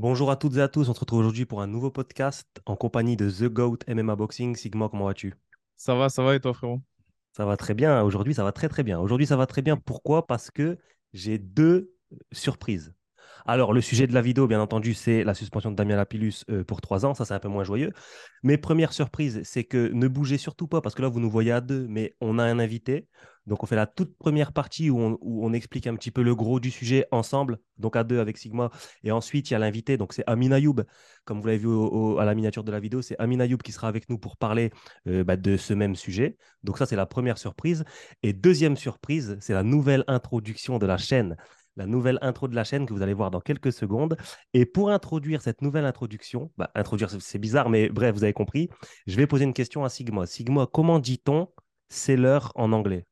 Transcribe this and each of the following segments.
Bonjour à toutes et à tous, on se retrouve aujourd'hui pour un nouveau podcast en compagnie de The Goat MMA Boxing. Sigma, comment vas-tu? Ça va, ça va et toi, frérot? Ça va très bien, aujourd'hui ça va très très bien. Aujourd'hui ça va très bien, pourquoi? Parce que j'ai deux surprises. Alors, le sujet de la vidéo, bien entendu, c'est la suspension de Damien Lapillus euh, pour trois ans. Ça, c'est un peu moins joyeux. Mais première surprise, c'est que ne bougez surtout pas, parce que là, vous nous voyez à deux, mais on a un invité. Donc, on fait la toute première partie où on, explique un petit peu le gros du sujet ensemble, donc à deux avec Sigma. Et ensuite, il y a l'invité, donc c'est Amin Ayoub. Comme vous l'avez vu à la miniature de la vidéo, c'est Amin Ayoub qui sera avec nous pour parler euh, bah, de ce même sujet. Donc, ça, c'est la première surprise. Et deuxième surprise, c'est la nouvelle introduction de la chaîne la nouvelle intro de la chaîne que vous allez voir dans quelques secondes. Et pour introduire cette nouvelle introduction, bah, introduire, c'est bizarre, mais bref, vous avez compris, je vais poser une question à Sigma. Sigma, comment dit-on c'est l'heure en anglais?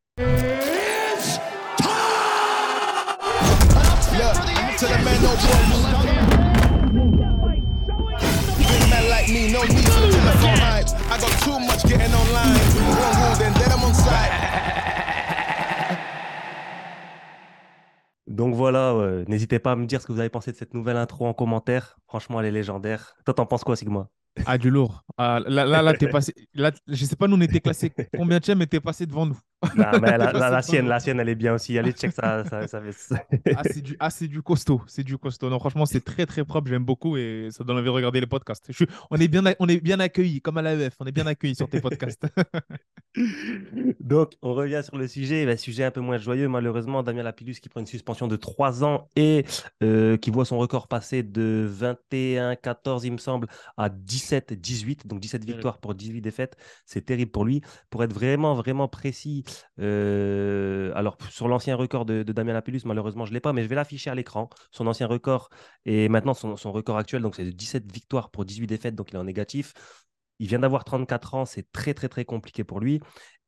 Donc voilà, n'hésitez pas à me dire ce que vous avez pensé de cette nouvelle intro en commentaire. Franchement, elle est légendaire. Toi, t'en penses quoi, Sigma? Ah, du lourd. Ah, là, là, là, t'es passé. Là, je sais pas, nous, on était classé combien de mais t'es passé devant nous. mais la, sienne, la sienne, elle est bien aussi. Allez, check ça. ça, ça ah, c'est du, ah, du costaud. C'est du costaud. Non, franchement, c'est très, très propre. J'aime beaucoup et ça donne envie de regarder les podcasts. Je on, est bien, on est bien accueillis, comme à l'AEF. On est bien accueillis sur tes podcasts. Donc, on revient sur le sujet. Le sujet un peu moins joyeux, malheureusement. Damien Lapillus qui prend une suspension de 3 ans et euh, qui voit son record passer de 21-14, il me semble, à 17-18. Donc, 17 victoires pour 18 défaites. C'est terrible pour lui. Pour être vraiment, vraiment précis, euh, alors sur l'ancien record de, Damien Lapillus, malheureusement, je ne l'ai pas, mais je vais l'afficher à l'écran. Son ancien record et maintenant son, son record actuel, donc c'est de 17 victoires pour 18 défaites, donc il est en négatif. Il vient d'avoir 34 ans, c'est très très très compliqué pour lui.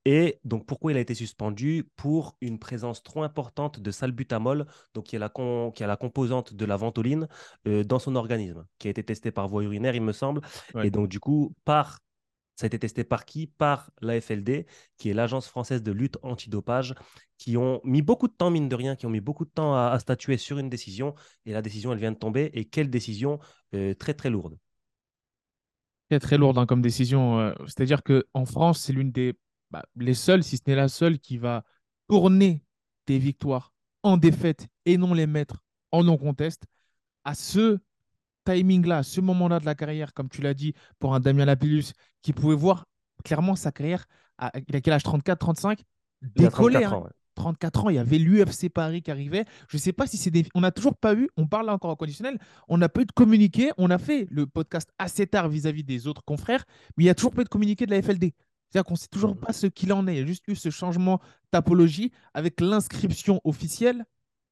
Et donc, pourquoi il a été suspendu? Pour une présence trop importante de salbutamol, donc qui est la, qui la composante de la ventoline, euh, dans son organisme, qui a été testé par voie urinaire, il me semble. Et donc, du coup, par ça a été testé par qui? Par l'AFLD, qui est l'Agence française de lutte antidopage, qui ont mis beaucoup de temps, mine de rien, qui ont mis beaucoup de temps à, statuer sur une décision. Et la décision, elle vient de tomber. Et quelle décision euh, Très, très lourde. Très, très lourde hein, comme décision. Euh, c'est-à-dire qu'en France, c'est l'une des bah, les seuls, si ce n'est la seule, qui va tourner des victoires en défaite et non les mettre en non-conteste. À ce timing-là, à ce moment-là de la carrière, comme tu l'as dit, pour un Damien Lapillus, qui pouvait voir clairement sa carrière, à, il a quel âge 34, 35 Décoller. 34 ans, 34 ans, il y avait l'UFC Paris qui arrivait. Je ne sais pas si c'est des. On n'a toujours pas eu, on parle là encore au conditionnel, on n'a pas eu de communiqué. On a fait le podcast assez tard vis-à-vis des autres confrères, mais il n'y a toujours pas eu de communiqué de la FLD. C'est-à-dire qu'on ne sait toujours pas ce qu'il en est. Il y a juste eu ce changement topologie avec l'inscription officielle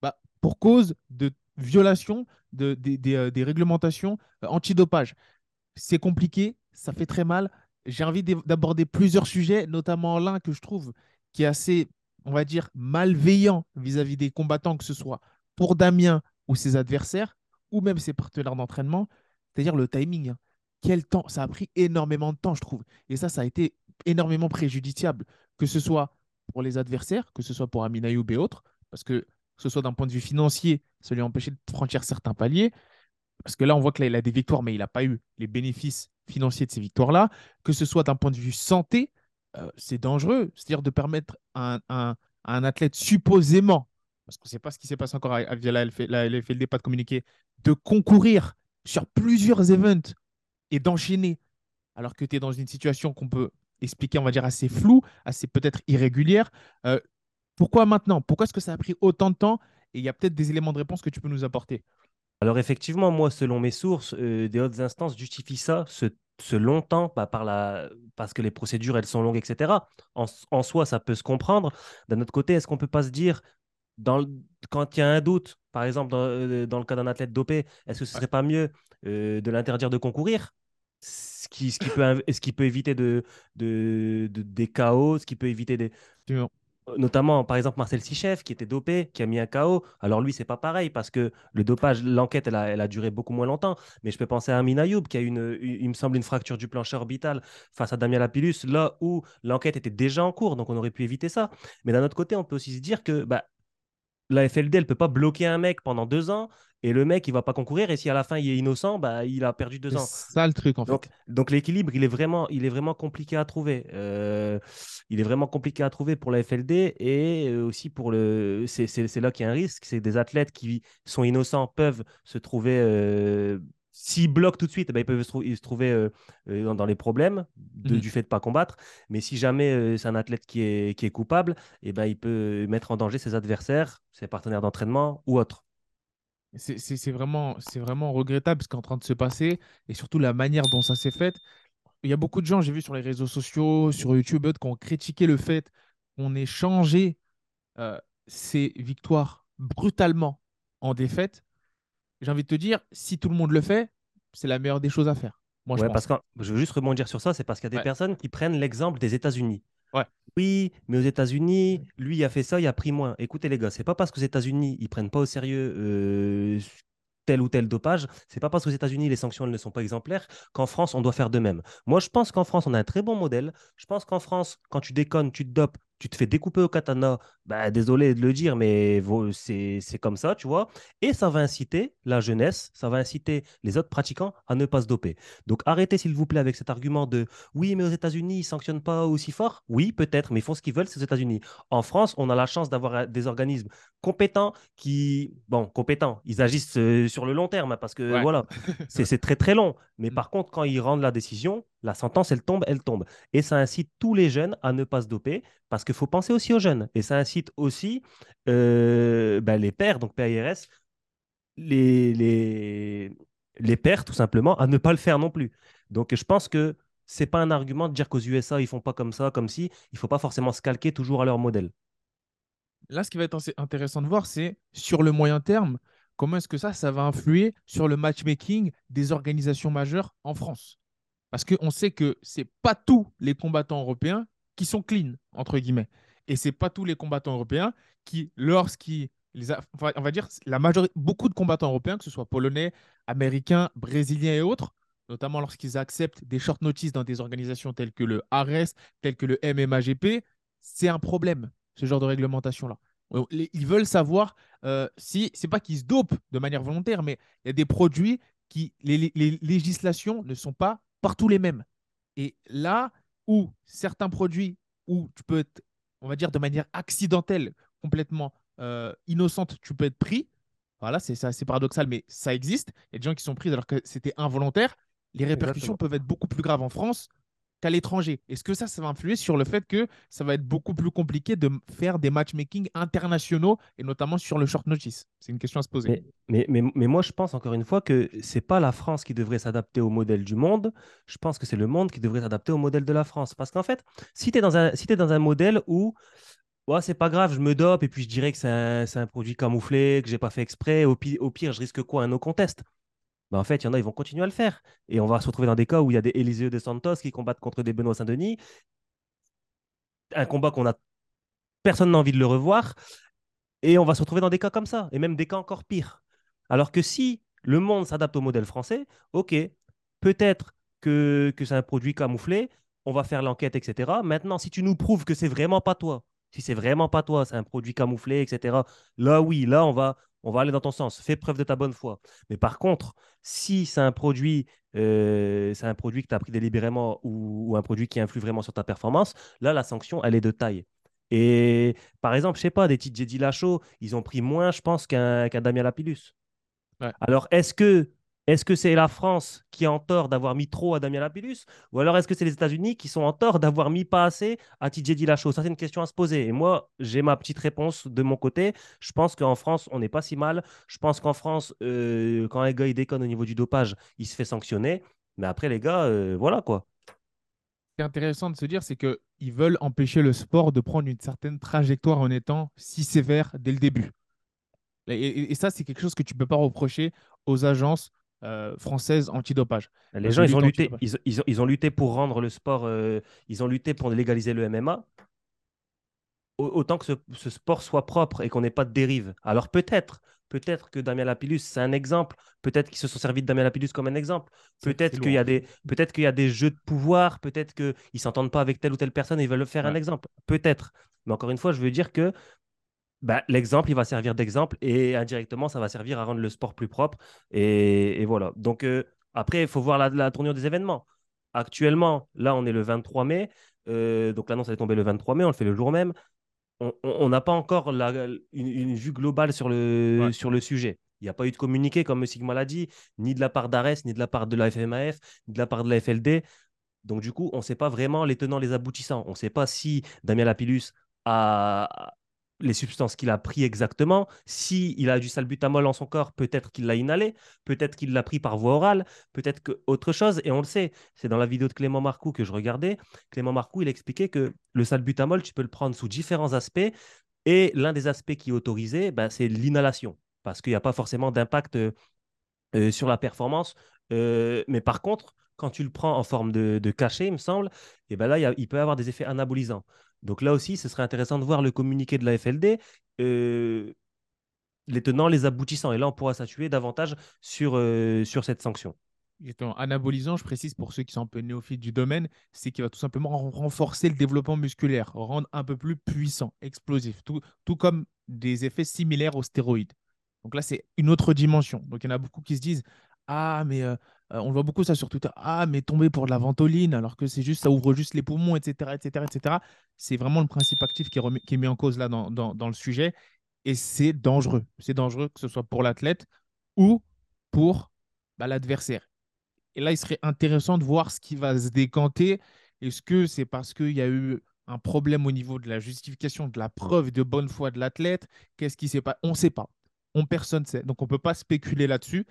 bah, pour cause de violation de, euh, des réglementations euh, antidopage. C'est compliqué, ça fait très mal. J'ai envie d'aborder plusieurs sujets, notamment l'un que je trouve qui est assez, on va dire, malveillant vis-à-vis des combattants, que ce soit pour Damien ou ses adversaires, ou même ses partenaires d'entraînement, c'est-à-dire le timing. Quel temps Ça a pris énormément de temps, je trouve. Et ça, ça a été énormément préjudiciable, que ce soit pour les adversaires, que ce soit pour Amin Ayoub et autres, parce que que ce soit d'un point de vue financier, ça lui a empêché de franchir certains paliers, parce que là, on voit qu'il a des victoires, mais il n'a pas eu les bénéfices financiers de ces victoires-là, que ce soit d'un point de vue santé, euh, c'est dangereux, c'est-à-dire de permettre à un, un, athlète supposément, parce qu'on ne sait pas ce qui s'est passé encore via la, la LFLD, pas de communiquer, de concourir sur plusieurs events et d'enchaîner, alors que tu es dans une situation qu'on peut expliquer, on va dire, assez floue, assez peut-être irrégulière. Euh, pourquoi maintenant? Pourquoi est-ce que ça a pris autant de temps? Et il y a peut-être des éléments de réponse que tu peux nous apporter. Alors effectivement, moi, selon mes sources, euh, des hautes instances justifient ça, ce, ce long temps, bah, par la... parce que les procédures, elles sont longues, etc. En, soi, ça peut se comprendre. D'un autre côté, est-ce qu'on ne peut pas se dire, dans quand il y a un doute, par exemple, dans, euh, dans le cas d'un athlète dopé, est-ce que ce ne serait pas mieux de l'interdire de concourir? Ce qui, ce qui, peut, ce qui peut éviter de, de, des chaos, ce qui peut éviter des. Notamment, par exemple, Marcel Sichef, qui était dopé, qui a mis un chaos. Alors, lui, c'est pas pareil parce que le dopage, l'enquête, elle a, elle a, duré beaucoup moins longtemps. Mais je peux penser à Amin Ayoub, qui a une, il me semble, une fracture du plancher orbital face à Damien Lapillus, là où l'enquête était déjà en cours. Donc, on aurait pu éviter ça. Mais d'un autre côté, on peut aussi se dire que bah, la FLD, elle peut pas bloquer un mec pendant deux ans Et le mec, il va pas concourir. Et si à la fin, il est innocent, bah, il a perdu deux C'est ans. ça le truc, en fait. Donc, donc l'équilibre, il est vraiment, il est vraiment compliqué à trouver. Euh, il est vraiment compliqué à trouver pour la FLD et euh, aussi pour le. C'est c'est- c'est là qu'il y a un risque. C'est des athlètes qui sont innocents peuvent se trouver. euh, S'ils bloquent tout de suite, eh ben, ils peuvent se, trou- ils se trouver euh, dans, dans les problèmes de- Mhm. du fait de pas combattre. Mais si jamais euh, c'est un athlète qui est, qui est coupable, eh ben, il peut mettre en danger ses adversaires, ses partenaires d'entraînement ou autres. C'est vraiment, c'est vraiment regrettable ce qui est en train de se passer et surtout la manière dont ça s'est fait. Il y a beaucoup de gens, j'ai vu sur les réseaux sociaux, sur YouTube, qui ont critiqué le fait qu'on ait changé euh, ces victoires brutalement en défaite. J'ai envie de te dire, si tout le monde le fait, c'est la meilleure des choses à faire. Moi, je pense. parce que je veux juste rebondir sur ça, c'est parce qu'il y a des Ouais. personnes qui prennent l'exemple des États-Unis. Ouais. Oui, mais aux États-Unis, lui, il a fait ça, il a pris moins. Écoutez, les gars, c'est pas parce qu'aux États-Unis, ils prennent pas au sérieux euh, tel ou tel dopage, c'est pas parce qu'aux États-Unis, les sanctions elles ne sont pas exemplaires qu'en France, on doit faire de même. Moi, je pense qu'en France, on a un très bon modèle. Je pense qu'en France, quand tu déconnes, tu te dopes, tu te fais découper au katana, bah, désolé de le dire, mais c'est comme ça, tu vois. Et ça va inciter la jeunesse, ça va inciter les autres pratiquants à ne pas se doper. Donc arrêtez, s'il vous plaît, avec cet argument de oui, mais aux États-Unis, ils ne sanctionnent pas aussi fort? Oui, peut-être, mais ils font ce qu'ils veulent, c'est aux États-Unis. En France, on a la chance d'avoir euh, des organismes compétents qui, bon, compétents, ils agissent euh, sur le long terme, hein, parce que Ouais. voilà, c'est c'est très très long. Mais Mm. par contre, quand ils rendent la décision, la sentence, elle tombe, elle tombe. Et ça incite tous les jeunes à ne pas se doper, parce qu'il faut penser aussi aux jeunes. Et ça incite aussi euh, ben, les pères, donc PAIRS, les, les, les pères, tout simplement, à ne pas le faire non plus. Donc, je pense que c'est pas un argument de dire qu'aux USA, ils font pas comme ça, comme si. Il faut pas forcément se calquer toujours à leur modèle. Là, ce qui va être intéressant de voir, c'est sur le moyen terme, comment est-ce que ça, ça va influer sur le matchmaking des organisations majeures en France? Parce qu'on sait que ce n'est pas tous les combattants européens qui sont clean, entre guillemets. Et ce n'est pas tous les combattants européens qui, lorsqu'ils. on va dire, la majorité, beaucoup de combattants européens, que ce soit polonais, américains, brésiliens et autres, notamment lorsqu'ils acceptent des short notices dans des organisations telles que le ARES, telles que le MMAGP, c'est un problème, ce genre de réglementation-là. Les- Ils veulent savoir euh, si, c'est pas qu'ils se dopent de manière volontaire, mais il y a des produits qui, les, législations ne sont pas partout les mêmes. Et là où certains produits, où tu peux être, on va dire, de manière accidentelle, complètement euh, innocente, tu peux être pris. Voilà, c'est c'est paradoxal, mais ça existe. Il y a des gens qui sont pris alors que c'était involontaire. Les répercussions Exactement. peuvent être beaucoup plus graves en France qu'à l'étranger. Est-ce que ça, ça va influer sur le fait que ça va être beaucoup plus compliqué de faire des matchmaking internationaux et notamment sur le short notice? C'est une question à se poser. Mais, mais, mais, moi, je pense encore une fois que c'est pas la France qui devrait s'adapter au modèle du monde. Je pense que c'est le monde qui devrait s'adapter au modèle de la France. Parce qu'en fait, si tu es dans un, si dans un modèle où ouais, c'est pas grave, je me dope et puis je dirais que c'est un, un produit camouflé, que j'ai pas fait exprès, au, au pire, je risque quoi? Un no contest. Ben, en fait, il y en a, ils vont continuer à le faire. Et on va se retrouver dans des cas où il y a des Eliseo de Santos qui combattent contre des Benoît Saint-Denis. Un combat qu'on a. Personne n'a envie de le revoir. Et on va se retrouver dans des cas comme ça, et même des cas encore pires. Alors que si le monde s'adapte au modèle français, ok, peut-être que, que c'est un produit camouflé, on va faire l'enquête, etc. Maintenant, si tu nous prouves que c'est vraiment pas toi, si c'est vraiment pas toi, c'est un produit camouflé, etc., là oui, là on va, on va aller dans ton sens. Fais preuve de ta bonne foi. Mais par contre, si c'est un produit, euh, c'est un produit que tu as pris délibérément ou, ou un produit qui influe vraiment sur ta performance, là la sanction, elle est de taille. Et par exemple, je sais pas, des Jedi Lachaud, ils ont pris moins, je pense, qu'un qu'un Damien Lapillus. Ouais. Alors, est-ce que est-ce que c'est la France qui est en tort d'avoir mis trop à Damien Lapillus Ou alors est-ce que c'est les États-Unis qui sont en tort d'avoir mis pas assez à TJ Dillashaw? Ça, c'est une question à se poser. Et moi, j'ai ma petite réponse de mon côté. Je pense qu'en France, on n'est pas si mal. Je pense qu'en France, euh, quand un gars il déconne au niveau du dopage, il se fait sanctionner. Mais après, les gars, euh, voilà quoi. Ce qui est intéressant de se dire, c'est qu'ils veulent empêcher le sport de prendre une certaine trajectoire en étant si sévère dès le début. Et, et- et ça, c'est quelque chose que tu ne peux pas reprocher aux agences euh, françaises antidopage. Les Euh, gens, ils ont lutté, ils, ils ont, ils ont lutté pour rendre le sport, euh, ils ont lutté pour légaliser le MMA. Au- Autant que ce, ce sport soit propre et qu'on n'ait pas de dérive. Alors peut-être, peut-être que Damien Lapillus, c'est un exemple. Peut-être qu'ils se sont servis de Damien Lapillus comme un exemple. Peut-être qu'il y a des, qu'il y a des jeux de pouvoir. Peut-être qu'ils ne s'entendent pas avec telle ou telle personne et ils veulent faire un exemple. Peut-être. Mais encore une fois, je veux dire que bah, l'exemple, il va servir d'exemple et indirectement, ça va servir à rendre le sport plus propre. Et, et voilà. Donc, euh, après, il faut voir la, la, tournure des événements. Actuellement, là, on est le 23 mai. Euh, donc, l'annonce, elle est tombée le 23 mai. On le fait le jour même. On n'a pas encore la, une, une, vue globale sur le, ouais. sur le sujet. Il n'y a pas eu de communiqué, comme Sigma l'a dit, ni de la part d'Ares, ni de la part de la FMAF, ni de la part de la FLD. Donc, du coup, on ne sait pas vraiment les tenants, les aboutissants. On ne sait pas si Damien Lapillus a, les substances qu'il a pris exactement. Si il a du salbutamol en son corps, peut-être qu'il l'a inhalé, peut-être qu'il l'a pris par voie orale, peut-être que autre chose. Et on le sait, c'est dans la vidéo de Clément Marcoux que je regardais. Clément Marcoux, il expliquait que le salbutamol, tu peux le prendre sous différents aspects. Et l'un des aspects qui est autorisé, ben, c'est l'inhalation, parce qu'il n'y a pas forcément d'impact euh, sur la performance. Euh, mais par contre, quand tu le prends en forme de, cachet, il me semble, et ben là, il, peut avoir des effets anabolisants. Donc là aussi, ce serait intéressant de voir le communiqué de la FLD, euh, les tenants, les aboutissants. Et là, on pourra s'appuyer davantage sur, euh, sur cette sanction. Anabolisant, je précise pour ceux qui sont un peu néophytes du domaine, c'est qu'il va tout simplement renforcer le développement musculaire, rendre un peu plus puissant, explosif, tout, tout comme des effets similaires aux stéroïdes. Donc là, c'est une autre dimension. Donc il y en a beaucoup qui se disent Ah, mais euh, euh, on voit beaucoup ça sur Twitter. Ah, mais tomber pour de la ventoline, alors que c'est juste, ça ouvre juste les poumons, etc., etc., etc. C'est vraiment le principe actif qui est, remis, qui est mis en cause là dans, dans, dans le sujet. Et c'est dangereux. C'est dangereux que ce soit pour l'athlète ou pour bah, l'adversaire. Et là, il serait intéressant de voir ce qui va se décanter. Est-ce que c'est parce qu'il y a eu un problème au niveau de la justification, de la preuve de bonne foi de l'athlète? Qu'est-ce qui s'est passé On ne sait pas. On, personne ne sait. Donc, on ne peut pas spéculer là-dessus.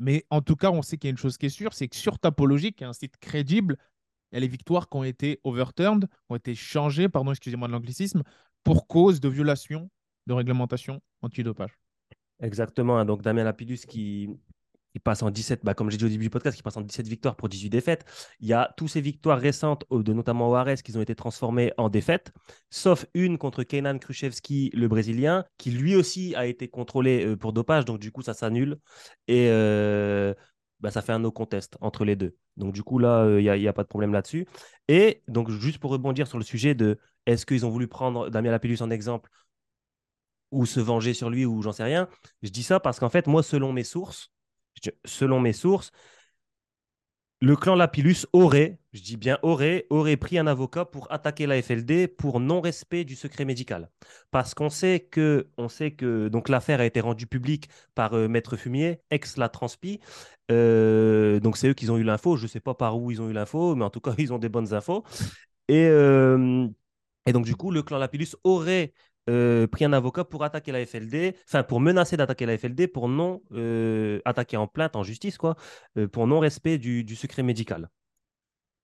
Mais en tout cas, on sait qu'il y a une chose qui est sûre, c'est que sur Tapologie, qui est un site crédible, il y a les victoires qui ont été overturned, qui ont été changées, pardon, excusez-moi de l'anglicisme, pour cause de violation de réglementation antidopage. Exactement. Hein. Donc Damien Lapidus qui, il passe en 17, bah, comme j'ai dit au début du podcast, il passe en 17 victoires pour 18 défaites. Il y a toutes ces victoires récentes, de notamment Juarez, qui ont été transformées en défaites, sauf une contre Kenan Khrushchevski, le Brésilien, qui lui aussi a été contrôlé euh, pour dopage, donc du coup ça s'annule. Et euh, bah, ça fait un no contest entre les deux. Donc du coup là, il euh, n'y a, a, pas de problème là-dessus. Et donc juste pour rebondir sur le sujet de est-ce qu'ils ont voulu prendre Damien Lapillus en exemple ou se venger sur lui ou j'en sais rien, je dis ça parce qu'en fait, moi, selon mes sources, selon mes sources, le clan Lapillus aurait, je dis bien aurait, aurait pris un avocat pour attaquer la FLD pour non-respect du secret médical. Parce qu'on sait que, on sait que donc l'affaire a été rendue publique par euh, Maître Fumier, ex la Transpi. Euh, donc c'est eux qui ont eu l'info. Je ne sais pas par où ils ont eu l'info, mais en tout cas ils ont des bonnes infos. Et, euh, et donc du coup, le clan Lapillus aurait euh, pris un avocat pour attaquer la FLD, enfin pour menacer d'attaquer la FLD pour non euh, attaquer en plainte en justice, quoi, euh, pour non-respect du, du, secret médical.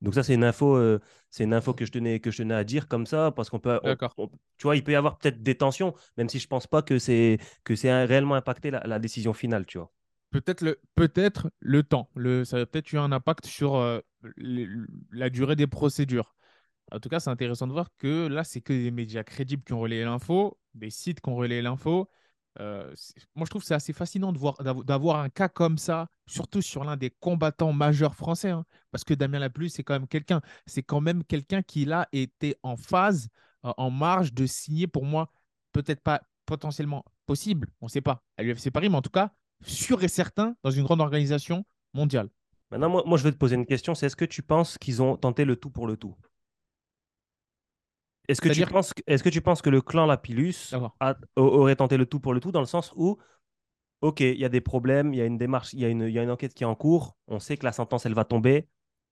Donc ça, c'est une info, euh, c'est une info que je tenais que je tenais à dire comme ça parce qu'on peut, on, on, tu vois, il peut y avoir peut-être des tensions, même si je pense pas que c'est que c'est réellement impacté la, la, décision finale, tu vois. Peut-être le peut-être le temps, le ça a peut-être eu un impact sur la durée des procédures. En tout cas, c'est intéressant de voir que là, c'est que des médias crédibles qui ont relayé l'info, des sites qui ont relayé l'info. Euh, moi, je trouve que c'est assez fascinant de voir d'avoir un cas comme ça, surtout sur l'un des combattants majeurs français, hein, parce que Damien Laplu, c'est quand même quelqu'un, c'est quand même quelqu'un qui là était en phase, euh, en marge de signer pour moi, peut-être pas potentiellement possible, on ne sait pas, à l'UFC Paris, mais en tout cas sûr et certain dans une grande organisation mondiale. Maintenant, moi, moi je vais te poser une question, c'est est-ce que tu penses qu'ils ont tenté le tout pour le tout? Est-ce que, tu penses, est que tu penses que le clan Lapillus a, aurait tenté le tout pour le tout dans le sens où, ok, il y a des problèmes, il y a une démarche, il y, a une, y a une enquête qui est en cours, on sait que la sentence, elle va tomber,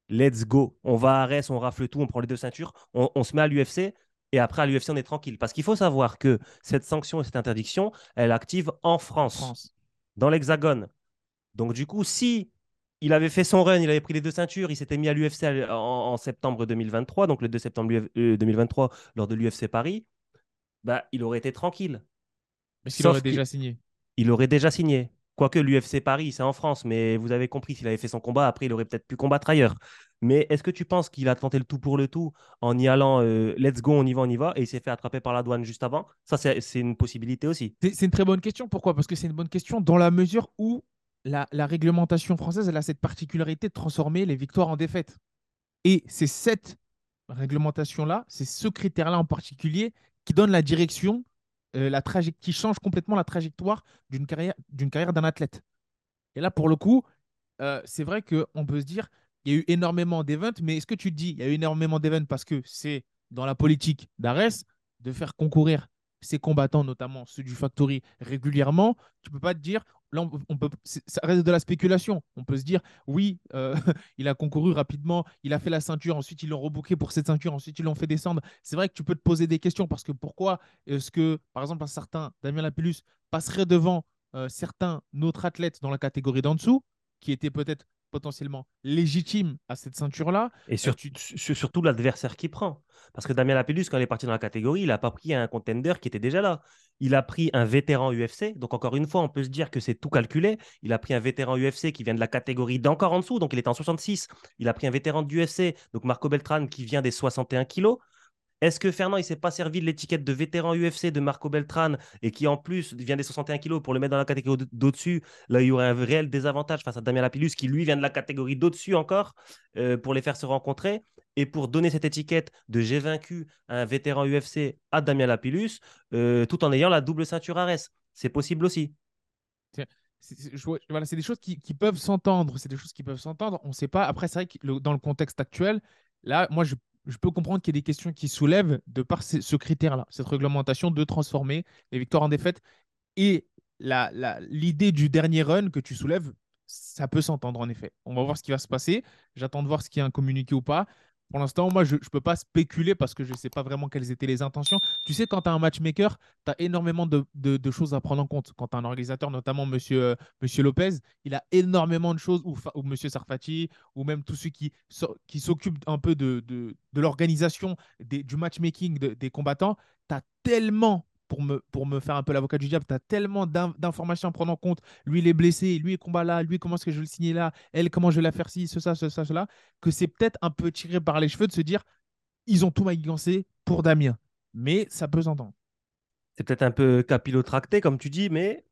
let's go, on va à Arès, on rafle tout, on prend les deux ceintures, on, on se met à l'UFC et après à l'UFC, on est tranquille. Parce qu'il faut savoir que cette sanction et cette interdiction, elle active en France, France. dans l'Hexagone. Donc du coup, si il avait fait son run, il avait pris les deux ceintures, il s'était mis à l'UFC en, en, septembre 2023, donc le 2 septembre 2023 lors de l'UFC Paris, bah, il aurait été tranquille. Mais qu'il aurait déjà signé. Il aurait déjà signé. Quoique l'UFC Paris, c'est en France, mais vous avez compris, s'il avait fait son combat, après, il aurait peut-être pu combattre ailleurs. Mais est-ce que tu penses qu'il a tenté le tout pour le tout en y allant, euh, let's go, on y va, on y va, et il s'est fait attraper par la douane juste avant? Ça, c'est une possibilité aussi. C'est une très bonne question. Pourquoi? Parce que c'est une bonne question dans la mesure où la, réglementation française, elle a cette particularité de transformer les victoires en défaites. Et c'est cette réglementation-là, c'est ce critère-là en particulier qui donne la direction euh, la qui change complètement la trajectoire d'une carrière d'une carrière d'un athlète. Et là, pour le coup, euh, c'est vrai qu'on peut se dire, il y a eu énormément d'événements, mais est-ce que tu te dis, il y a eu énormément d'événements parce que c'est dans la politique d'Ares de faire concourir ces combattants, notamment ceux du Factory, régulièrement, tu peux pas te dire, là, on peut, ça reste de la spéculation. On peut se dire, oui, euh, il a concouru rapidement, il a fait la ceinture, ensuite ils l'ont rebooké pour cette ceinture, ensuite ils l'ont fait descendre. C'est vrai que tu peux te poser des questions parce que pourquoi est-ce que, par exemple, un certain Damien Lapillus passerait devant euh, certains autres athlètes dans la catégorie d'en dessous, qui étaient peut-être potentiellement légitime à cette ceinture-là. Et surtout l'adversaire qui prend. Parce que Damien Lapillus, quand il est parti dans la catégorie, il n'a pas pris un contender qui était déjà là. Il a pris un vétéran UFC. Donc, encore une fois, on peut se dire que c'est tout calculé. Il a pris un vétéran UFC qui vient de la catégorie d'encore en dessous. Donc, il est en 66. Il a pris un vétéran du UFC, donc Marco Beltran, qui vient des 61 kilos. Est-ce que Fernand, il s'est pas servi de l'étiquette de vétéran UFC de Marco Beltran et qui en plus vient des 61 kilos pour le mettre dans la catégorie d'au-dessus Là, il y aurait un réel désavantage face à Damien Lapillus qui lui vient de la catégorie d'au-dessus encore euh, pour les faire se rencontrer et pour donner cette étiquette de j'ai vaincu un vétéran UFC à Damien Lapillus euh, tout en ayant la double ceinture Ares. C'est possible aussi. C'est des choses qui, peuvent s'entendre. C'est des choses qui peuvent s'entendre. On ne sait pas. Après, c'est vrai que dans le contexte actuel, là, moi, je je peux comprendre qu'il y ait des questions qui soulèvent de par ce critère-là, cette réglementation de transformer les victoires en défaites. Et l'idée du dernier run que tu soulèves, ça peut s'entendre en effet. On va voir ce qui va se passer. J'attends de voir ce qui est un communiqué ou pas. Pour l'instant, moi, je ne peux pas spéculer parce que je ne sais pas vraiment quelles étaient les intentions. Tu sais, quand tu as un matchmaker, tu as énormément de, choses à prendre en compte. Quand tu as un organisateur, notamment euh, Monsieur Lopez, il a énormément de choses, ou, ou Monsieur Sarfati, ou même tous ceux qui, qui s'occupent un peu de, de, l'organisation du matchmaking des combattants. Tu as tellement pour me, pour me faire un peu l'avocat du diable, tu as tellement d'informations à prendre en compte. Lui, il est blessé, lui, il combat là, lui, comment est-ce que je vais le signer là, elle, comment je vais la faire ci, ce, ça, ce, ça, cela, que c'est peut-être un peu tiré par les cheveux de se dire, ils ont tout manigancé pour Damien. Mais ça peut s'entendre. C'est peut-être un peu capillotracté, comme tu dis, mais,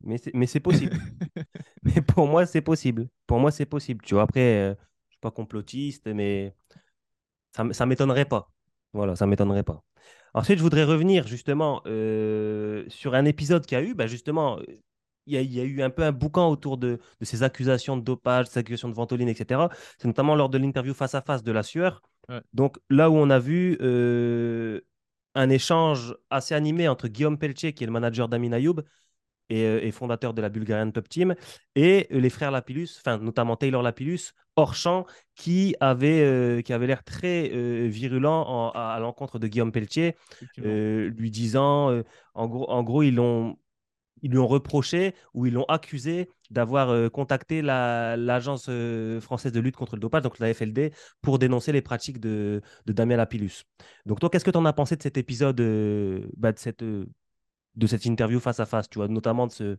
mais c'est possible. mais pour moi, c'est possible. Pour moi, c'est possible. Tu vois, après, euh, je ne suis pas complotiste, mais ça ne m'étonnerait pas. Voilà, ça ne m'étonnerait pas. Ensuite, je voudrais revenir justement euh, sur un épisode qu'il y a eu. Bah, justement, il y, a, eu un peu un boucan autour de, ces accusations de dopage, ces accusations de ventoline, etc. C'est notamment lors de l'interview face à face de la sueur. Donc là où on a vu euh, un échange assez animé entre Guillaume Pelletier, qui est le manager d'Amin Ayoub, euh, et, fondateur de la Bulgarian Top Team, et les frères Lapillus, enfin notamment Taylor Lapillus, hors champ, qui avait, euh, qui avait l'air très euh, virulent à, l'encontre de Guillaume Pelletier, lui disant, en, gros, en gros, ils l'ont ils lui ont reproché ou ils l'ont accusé d'avoir contacté l'agence française de lutte contre le dopage, donc la FLD, pour dénoncer les pratiques de, de Damien Lapillus. Donc toi, qu'est-ce que tu en as pensé de cet épisode, bah, de cette de cette interview face à face, tu vois, notamment de, ce,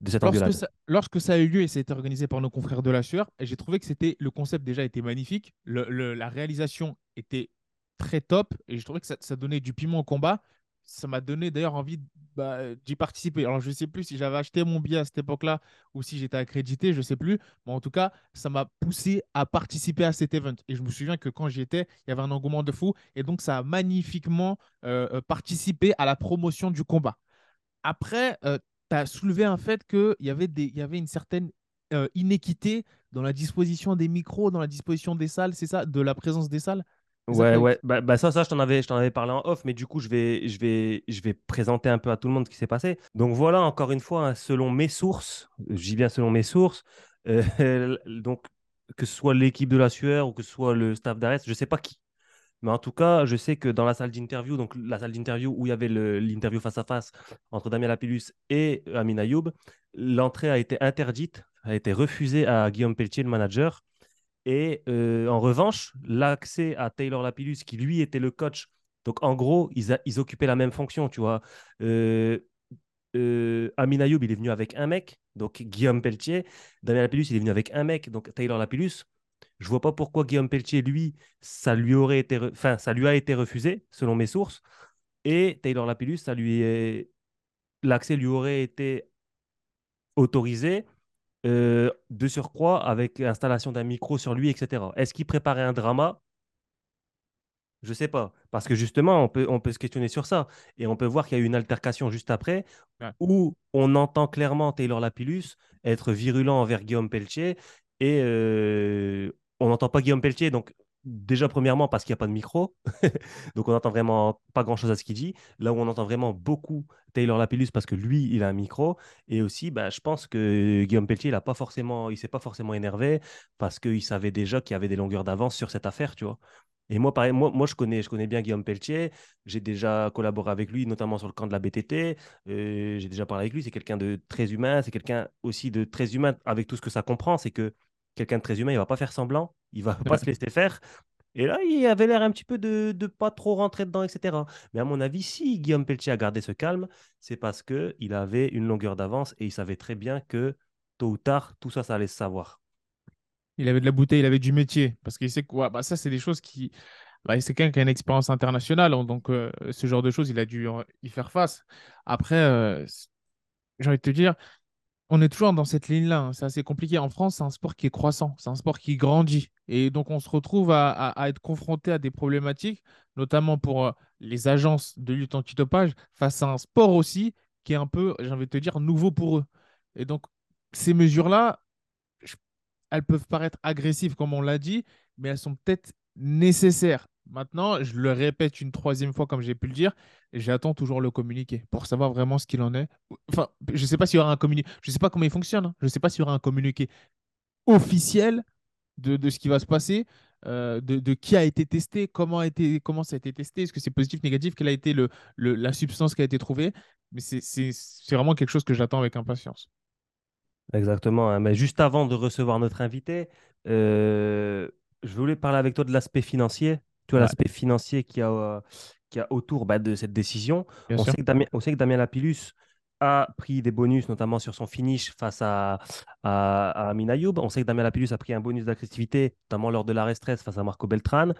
de cette lorsque ça, lorsque ça a eu lieu et ça a été organisé par nos confrères de la sueur, j'ai trouvé que c'était le concept déjà était magnifique, le, la réalisation était très top et je trouvais que ça, ça donnait du piment au combat ça m'a donné d'ailleurs envie bah, d'y participer. Alors, je ne sais plus si j'avais acheté mon billet à cette époque-là ou si j'étais accrédité, je ne sais plus. Mais en tout cas, ça m'a poussé à participer à cet event. Et je me souviens que quand j'y étais, il y avait un engouement de fou. Et donc, ça a magnifiquement euh, euh, participé à la promotion du combat. Après, euh, tu as soulevé un fait qu'il y, avait y avait une certaine inéquité dans la disposition des micros, dans la disposition des salles, c'est ça, de la présence des salles? Ouais, ouais. Bah, bah, ça, ça, je t'en avais, je t'en avais parlé en off, mais du coup, je vais, je vais, je vais présenter un peu à tout le monde ce qui s'est passé. Donc voilà, encore une fois, hein, selon mes sources, j'y viens selon mes sources, euh, donc que ce soit l'équipe de la sueur ou que ce soit le staff d'Arrest, je sais pas qui. Mais en tout cas, je sais que dans la salle d'interview, donc la salle d'interview où il y avait l'interview face à face entre Damien Lapillus et Amin Ayoub, l'entrée a été interdite, a été refusée à Guillaume Pelletier, le manager. Et euh, en revanche, l'accès à Taylor Lapillus, qui lui était le coach, donc en gros, ils, occupaient la même fonction, tu vois. Euh, euh, Amin Ayoub, il est venu avec un mec, donc Guillaume Pelletier. Damien Lapillus, il est venu avec un mec, donc Taylor Lapillus. Je vois pas pourquoi Guillaume Pelletier, lui, ça lui aurait été, enfin, ça lui a été refusé, selon mes sources. Et Taylor Lapillus, ça lui l'accès lui aurait été autorisé euh, de surcroît avec l'installation d'un micro sur lui, etc. Est-ce qu'il préparait un drama? Je sais pas. Parce que justement, on peut, on peut se questionner sur ça. Et on peut voir qu'il y a eu une altercation juste après Ouais. où on entend clairement Taylor Lapillus être virulent envers Guillaume Pelletier. Et euh, on n'entend pas Guillaume Pelletier. Donc, déjà, premièrement, parce qu'il n'y a pas de micro. donc, on n'entend vraiment pas grand-chose à ce qu'il dit. Là où on entend vraiment beaucoup Taylor Lapillus parce que lui, il a un micro. Et aussi, bah, je pense que Guillaume Pelletier, il a pas forcément, il s'est pas forcément énervé parce qu'il savait déjà qu'il y avait des longueurs d'avance sur cette affaire, tu vois. Et moi, pareil, moi, moi je, connais, je connais bien Guillaume Pelletier. J'ai déjà collaboré avec lui, notamment sur le camp de la BTT. Euh, j'ai déjà parlé avec lui. C'est quelqu'un de très humain. C'est quelqu'un aussi de très humain avec tout ce que ça comprend. C'est que quelqu'un de très humain, il va pas faire semblant. Il va pas se laisser faire. Et là, il avait l'air un petit peu de ne pas trop rentrer dedans, etc. Mais à mon avis, si Guillaume Pelletier a gardé ce calme, c'est parce qu'il avait une longueur d'avance et il savait très bien que tôt ou tard, tout ça, ça allait se savoir. Il avait de la bouteille, il avait du métier. Parce qu'il sait que ouais, bah, ça, c'est des choses qui. Bah, c'est quelqu'un qui a une expérience internationale. hein, donc, euh, ce genre de choses, il a dû y faire face. Après, euh, j'ai envie de te dire, on est toujours dans cette ligne-là. hein, C'est assez compliqué. En France, c'est un sport qui est croissant. C'est un sport qui grandit. Et donc, on se retrouve à, être confronté à des problématiques, notamment pour euh, les agences de lutte antidopage, face à un sport aussi qui est un peu, j'ai envie de te dire, nouveau pour eux. Et donc, ces mesures-là, elles peuvent paraître agressives, comme on l'a dit, mais elles sont peut-être nécessaires. Maintenant, je le répète une troisième fois, comme j'ai pu le dire, j'attends toujours le communiqué pour savoir vraiment ce qu'il en est. Enfin, je ne sais pas s'il y aura un communiqué, je ne sais pas comment il fonctionne, hein. Je ne sais pas s'il y aura un communiqué officiel de, ce qui va se passer, euh, de, qui a été testé, comment, a été, comment ça a été testé, est-ce que c'est positif, négatif, quelle a été le, la substance qui a été trouvée. Mais c'est vraiment quelque chose que j'attends avec impatience. Exactement. hein. Mais juste avant de recevoir notre invité, euh, je voulais parler avec toi de l'aspect financier. Tu vois, Ouais, l'aspect financier qu'il y a, euh, qu'il y a autour bah, de cette décision. bien On sûr. sait que Damien, on sait que Damien Lapillus a pris des bonus, notamment sur son finish face à, à, à Amin Ayoub. On sait que Damien Lapillus a pris un bonus d'agressivité, notamment lors de l'arrêt stress face à Marco Beltrán.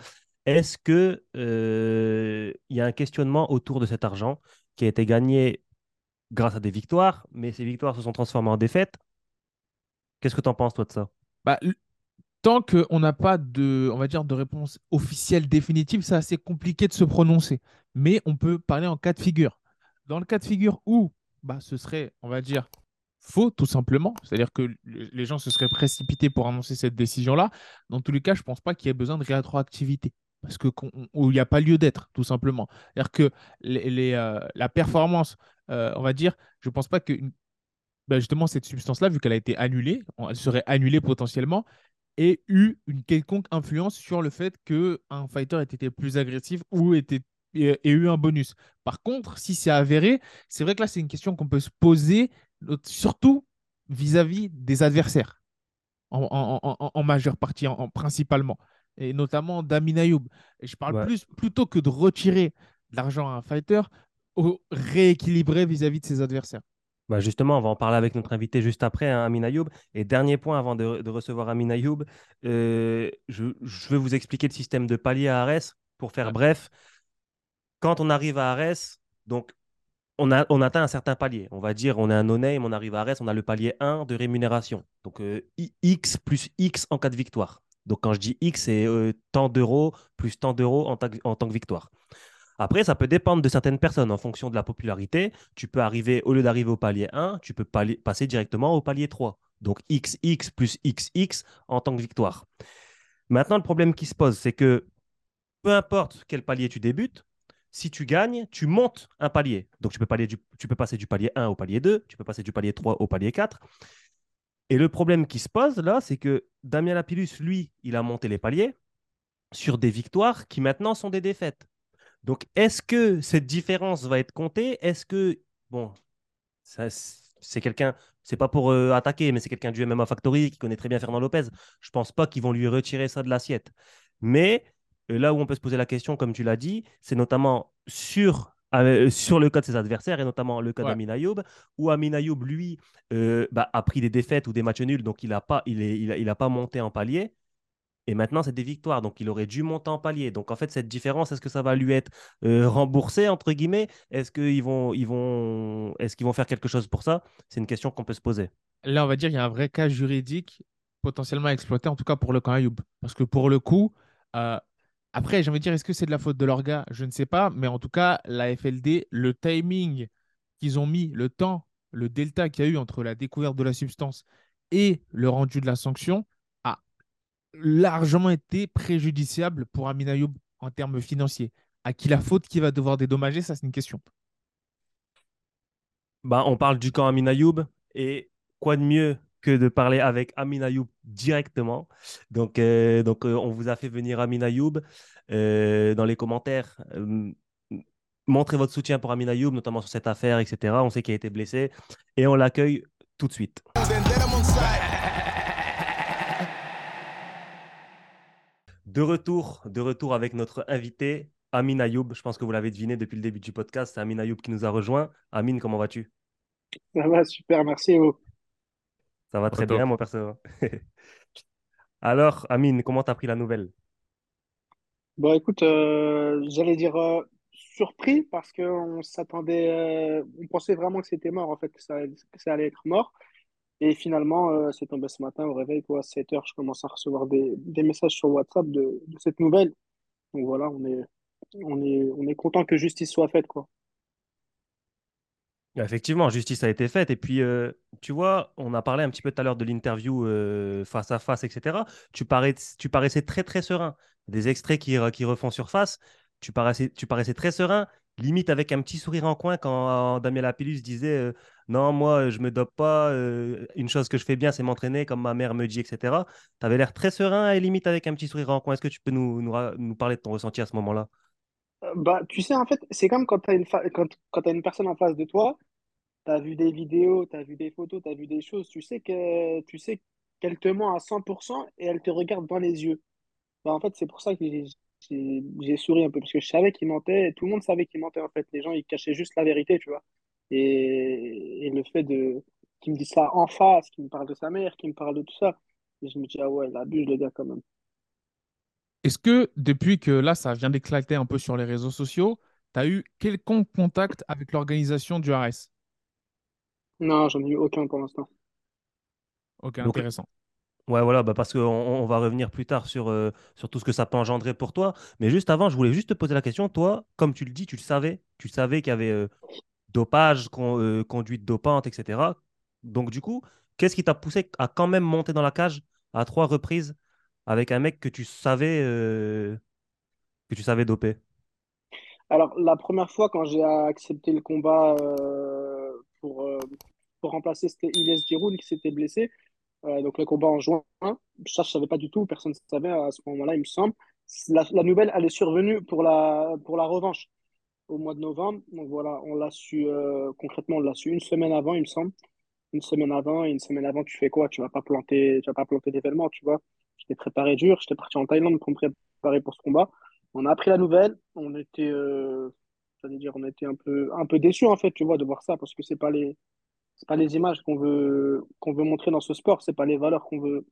Est-ce que, euh, il y a un questionnement autour de cet argent qui a été gagné grâce à des victoires, mais ces victoires se sont transformées en défaites? Qu'est-ce que tu en penses, toi, de ça? Bah, tant qu'on n'a pas de, on va dire, de réponse officielle définitive, c'est assez compliqué de se prononcer. Mais on peut parler en cas de figure. Dans le cas de figure où bah, ce serait, on va dire, faux, tout simplement, c'est-à-dire que le- les gens se seraient précipités pour annoncer cette décision-là, dans tous les cas, je ne pense pas qu'il y ait besoin de rétroactivité. Parce que il n'y a pas lieu d'être, tout simplement. C'est-à-dire que euh, la performance, euh, on va dire, je ne pense pas qu'une bah, justement, cette substance-là, vu qu'elle a été annulée, elle serait annulée potentiellement, et eu une quelconque influence sur le fait qu'un fighter ait été plus agressif ou était, ait, ait eu un bonus. Par contre, si c'est avéré, c'est vrai que là, c'est une question qu'on peut se poser, not- surtout vis-à-vis des adversaires, en, en- en- en- en majeure partie, en, en- principalement, et notamment d'Amin Ayoub. Et je parle Ouais. plus, plutôt que de retirer de l'argent à un fighter, au rééquilibrer vis-à-vis de ses adversaires. Bah justement, on va en parler avec notre invité juste après, hein, Amin Ayoub. Et dernier point avant de, de recevoir Amin Ayoub, euh, je, je vais vous expliquer le système de palier à Arès. Pour faire Ouais. bref, quand on arrive à Arès, donc on, a, on atteint un certain palier. On va dire, on est un no-name, on arrive à Arès, on a le palier 1 de rémunération. Donc euh, X plus X en cas de victoire. Donc quand je dis X, c'est euh, tant d'euros plus tant d'euros en tant que victoire. Après, ça peut dépendre de certaines personnes en fonction de la popularité. Tu peux arriver, au lieu d'arriver au palier 1, tu peux passer directement au palier 3. Donc XX plus XX en tant que victoire. Maintenant, le problème qui se pose, c'est que peu importe quel palier tu débutes, si tu gagnes, tu montes un palier. Donc tu peux passer du palier 1 au palier 2, tu peux passer du palier 3 au palier 4. Et le problème qui se pose là, c'est que Damien Lapillus, lui, il a monté les paliers sur des victoires qui maintenant sont des défaites. Donc, est-ce que cette différence va être comptée? Est-ce que, bon, ça, c'est quelqu'un, c'est pas pour euh, attaquer, mais c'est quelqu'un du MMA Factory qui connaît très bien Fernand Lopez. Je pense pas qu'ils vont lui retirer ça de l'assiette. Mais euh, là où on peut se poser la question, comme tu l'as dit, c'est notamment sur, euh, sur le cas de ses adversaires, et notamment le cas Ouais. d'Amin Ayoub, où Amin Ayoub, lui, euh, bah, a pris des défaites ou des matchs nuls, donc il n'a pas, il est, il a, il a pas monté en palier. Et maintenant, c'est des victoires. Donc, il aurait dû monter en palier. Donc, en fait, cette différence, est-ce que ça va lui être remboursé, entre guillemets? Est-ce qu'ils vont, ils vont, est-ce qu'ils vont faire quelque chose pour ça? C'est une question qu'on peut se poser. Là, on va dire qu'il y a un vrai cas juridique potentiellement à exploiter, en tout cas pour le camp Ayoub. Parce que pour le coup, Après, j'ai envie dire, est-ce que c'est de la faute de leur gars? Je ne sais pas, mais en tout cas, la FLD, le timing qu'ils ont mis, le temps, le delta qu'il y a eu entre la découverte de la substance et le rendu de la sanction largement été préjudiciable pour Amin Ayoub en termes financiers. À qui la faute qui va devoir dédommager, ça c'est une question. Bah, on parle du camp Amin Ayoub et quoi de mieux que de parler avec Amin Ayoub directement? Donc, euh, donc euh, on vous a fait venir Amin Ayoub euh, dans les commentaires. montrez votre soutien pour Amin Ayoub, notamment sur cette affaire, etc. On sait qu'il a été blessé et on l'accueille tout de suite. De retour, de retour avec notre invité, Amin Ayoub. Je pense que vous l'avez deviné depuis le début du podcast. C'est Amin Ayoub qui nous a rejoint. Amin, comment vas-tu? Ça va, super, merci. Ça va très bien, mon perso. Alors, Amine, comment t'as pris la nouvelle? Bon, écoute, euh, j'allais dire euh, surpris parce qu'on s'attendait, euh, on pensait vraiment que c'était mort, en fait, que ça, allait- que ça allait être mort. Et finalement, euh, c'est tombé ce matin au réveil, quoi, à 7 heures, je commence à recevoir des, messages sur WhatsApp de, cette nouvelle. Donc voilà, on est, on est, on est content que justice soit faite, quoi. Effectivement, justice a été faite. Et puis, euh, tu vois, on a parlé un petit peu tout à l'heure de l'interview euh, face à face, etc. Tu, parais, tu paraissais très, très serein. Des extraits qui, qui refont surface. Tu paraissais, tu paraissais très serein, limite avec un petit sourire en coin quand euh, Damien Lapillus disait Non, moi, je me dope pas. euh, une chose que je fais bien, c'est m'entraîner, comme ma mère me dit, etc. Tu avais l'air très serein et limite avec un petit sourire en coin. Est-ce que tu peux nous, nous, parler de ton ressenti à ce moment-là? Euh, bah, tu sais, en fait, c'est comme quand tu as quand, quand une personne en face de toi, tu as vu des vidéos, tu as vu des photos, tu as vu des choses, tu sais que, tu sais qu'elle te ment à 100% et elle te regarde dans les yeux. Bah, en fait, c'est pour ça que j'ai souri un peu, parce que je savais qu'il mentait, tout le monde savait qu'il mentait, en fait. Les gens, ils cachaient juste la vérité, tu vois. Et, et le fait de qu'il me dise ça en face, qu'il me parle de sa mère, qu'il me parle de tout ça, et je me dis, ah ouais, il abuse, le gars, quand même. Est-ce que depuis que là, ça vient d'éclater un peu sur les réseaux sociaux, tu as eu quelconque contact avec l'organisation du RS? Non, j'en ai eu aucun pour l'instant. Ok, Donc, intéressant. Ouais, voilà, bah parce qu'on on va revenir plus tard sur, euh, sur tout ce que ça peut engendrer pour toi. Mais juste avant, je voulais juste te poser la question. Toi, comme tu le dis, tu le savais. Tu savais qu'il y avait euh, dopage, euh, conduite dopante, etc. Donc, du coup, qu'est-ce qui t'a poussé à quand même monter dans la cage à trois reprises avec un mec que tu savais, euh, que tu savais doper? Alors, la première fois, quand j'ai accepté le combat euh, pour, pour remplacer, c'était Ilyes Giroud qui s'était blessé. Donc, le combat en juin, ça, je savais pas du tout, personne ne savait à ce moment-là, il me semble. La, la nouvelle, elle est survenue pour la, pour la revanche au mois de novembre. Donc, voilà, on l'a su, euh, concrètement, on l'a su une semaine avant, il me semble. Une semaine avant, et une semaine avant, tu fais quoi? Tu vas pas planter, tu vas pas planter l'événement, tu vois. J'étais préparé dur, j'étais parti en Thaïlande pour me préparer pour ce combat. On a appris la nouvelle, on était, euh, dire, on était un peu, un peu déçus, en fait, tu vois, de voir ça, parce que c'est pas les, c'est pas les images qu'on veut, qu'on veut montrer dans ce sport, c'est pas les valeurs qu'on veut,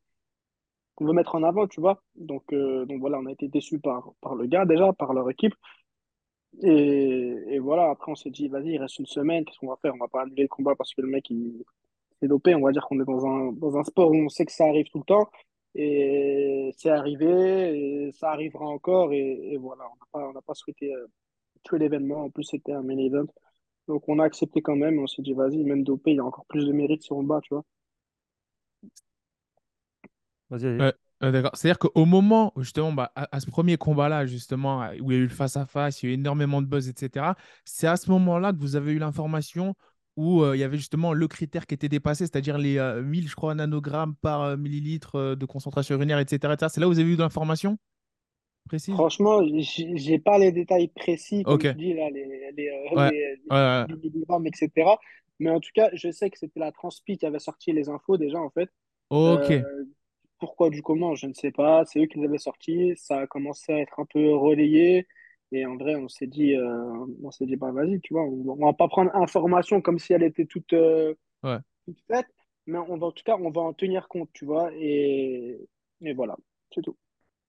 qu'on veut mettre en avant, tu vois. Donc, euh, donc voilà, on a été déçus par, par le gars déjà, par leur équipe. Et, et voilà, après on s'est dit, vas-y, il reste une semaine, qu'est-ce qu'on va faire? On va pas annuler le combat parce que le mec, il s'est dopé. On va dire qu'on est dans un, dans un sport où on sait que ça arrive tout le temps. Et c'est arrivé, et ça arrivera encore. Et, et voilà, on n'a pas, on n'a pas souhaité euh, tuer l'événement. En plus, c'était un main event. Donc on a accepté quand même. On s'est dit, vas-y, même dopé, il y a encore plus de mérite si on bat, tu vois. Vas-y, vas-y. Ouais, ouais, d'accord. C'est-à-dire qu'au moment, où, justement, bah, à, à ce premier combat-là, justement, euh, où il y a eu le face-à-face, il y a eu énormément de buzz, etc., c'est à ce moment-là que vous avez eu l'information où euh, il y avait justement le critère qui était dépassé, c'est-à-dire les euh, 1000, je crois, nanogrammes par euh, millilitre euh, de concentration urinaire, etc., etc. C'est là où vous avez eu de l'information précise? Franchement, j'ai j'ai pas les détails précis, comme Ok. tu dis, là, les, les, euh, Ouais. les, Ouais, ouais. les milligrammes, etc. Mais en tout cas, je sais que c'était la Transpi qui avait sorti les infos déjà, en fait. Ok. Euh, pourquoi du comment, je ne sais pas. C'est eux qui les avaient sortis. Ça a commencé à être un peu relayé. Et en vrai, on s'est dit, euh, on s'est dit, bah vas-y, tu vois, on, on va pas prendre information comme si elle était toute, euh, Ouais. toute faite, mais on va, en tout cas, on va en tenir compte, tu vois. Et, et voilà, c'est tout.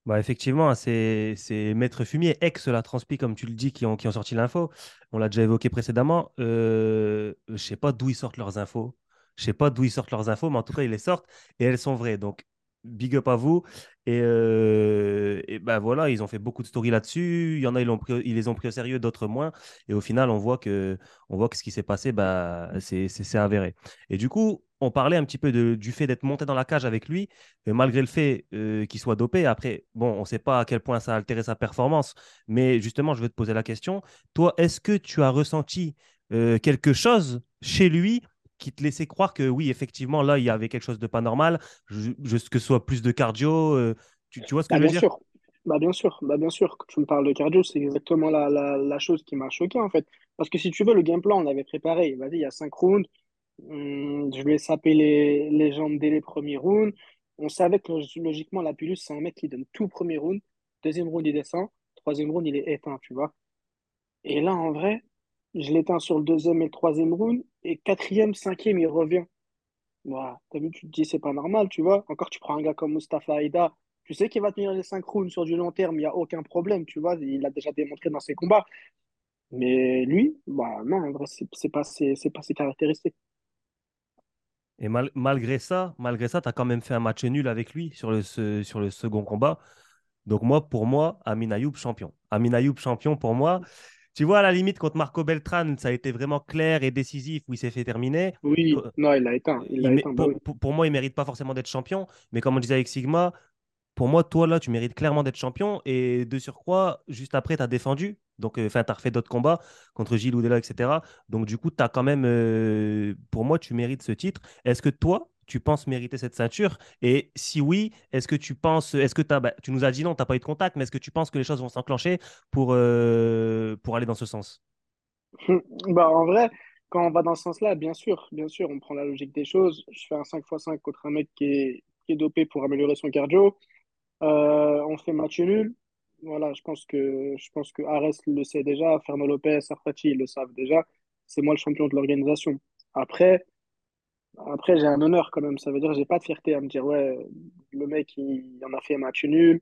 Bah effectivement, c'est c'est Maître Fumier, ex la Transpi, comme tu le dis, qui ont, qui ont sorti l'info. On l'a déjà évoqué précédemment. Euh, je sais pas d'où ils sortent leurs infos. Je sais pas d'où ils sortent leurs infos, mais en tout cas, ils les sortent et elles sont vraies. Donc, big up à vous. Et, euh, et ben voilà, ils ont fait beaucoup de stories là-dessus. Il y en a, ils, ils les ont pris au sérieux, d'autres moins. Et au final, on voit que, on voit que ce qui s'est passé, bah, c'est avéré. Et du coup, on parlait un petit peu du fait d'être monté dans la cage avec lui, euh, malgré le fait euh, qu'il soit dopé. Après, bon, on ne sait pas à quel point ça a altéré sa performance. Mais justement, je vais te poser la question. Toi, est-ce que tu as ressenti quelque chose chez lui qui te laissait croire que oui, effectivement, là, il y avait quelque chose de pas normal, je- je- que ce soit plus de cardio. euh, tu, tu vois ce que Bah, je veux bien dire? sûr. Bah, bien sûr. Bah, bien sûr. Quand tu me parles de cardio, c'est exactement la, la, la chose qui m'a choqué, en fait. Parce que si tu veux, le game plan, on avait préparé. Vas-y, il y a cinq rounds. Hum, je vais saper les, les jambes dès les premiers rounds. On savait que log- logiquement, la Pilus, c'est un mec qui donne tout premier round. Deuxième round, il descend. Troisième round, il est éteint, tu vois. Et là, en vrai, je l'éteins sur le deuxième et le troisième round. Et quatrième, cinquième, il revient. Voilà. T'as vu, tu te dis, c'est pas normal, tu vois. Encore, tu prends un gars comme Mustafa Aida. Tu sais qu'il va tenir les cinq rounds sur du long terme, il n'y a aucun problème, tu vois. Il l'a déjà démontré dans ses combats. Mais lui, bah non, en vrai, c'est pas, ses- pas ses caractéristiques. Et mal- malgré ça, malgré ça, tu as quand même fait un match nul avec lui sur le, sur le second combat. Donc moi, pour moi, Amin Ayoub champion. Amin Ayoub champion pour moi. Tu vois, à la limite, contre Marco Beltran, ça a été vraiment clair et décisif où il s'est fait terminer. Oui, Euh, non, il l'a éteint. Il il bah pour, oui. pour- pour moi, il mérite pas forcément d'être champion. Mais comme on disait avec Sigma, pour moi, toi, là, tu mérites clairement d'être champion. Et de surcroît, juste après, tu as défendu. Donc, euh, enfin, tu as refait d'autres combats contre Gilles Oudela, etc. Donc, du coup, tu as quand même, euh, pour moi, tu mérites ce titre. Est-ce que toi, tu penses mériter cette ceinture? Et si oui, est-ce que tu penses, est-ce que t'as, bah, tu nous as dit non, tu n'as pas eu de contact, mais est-ce que tu penses que les choses vont s'enclencher pour, euh, pour aller dans ce sens? Bah, en vrai, quand on va dans ce sens-là, bien sûr, bien sûr, on prend la logique des choses. Je fais un 5x5 contre un mec qui est, dopé pour améliorer son cardio. Euh, on fait match nul. Voilà, je pense que, je pense que Ares le sait déjà, Fernando Lopez, Sarfati, ils le savent déjà. C'est moi le champion de l'organisation. Après, après j'ai un honneur quand même. Ça veut dire que j'ai pas de fierté à me dire, ouais, le mec, il, en a fait un match nul.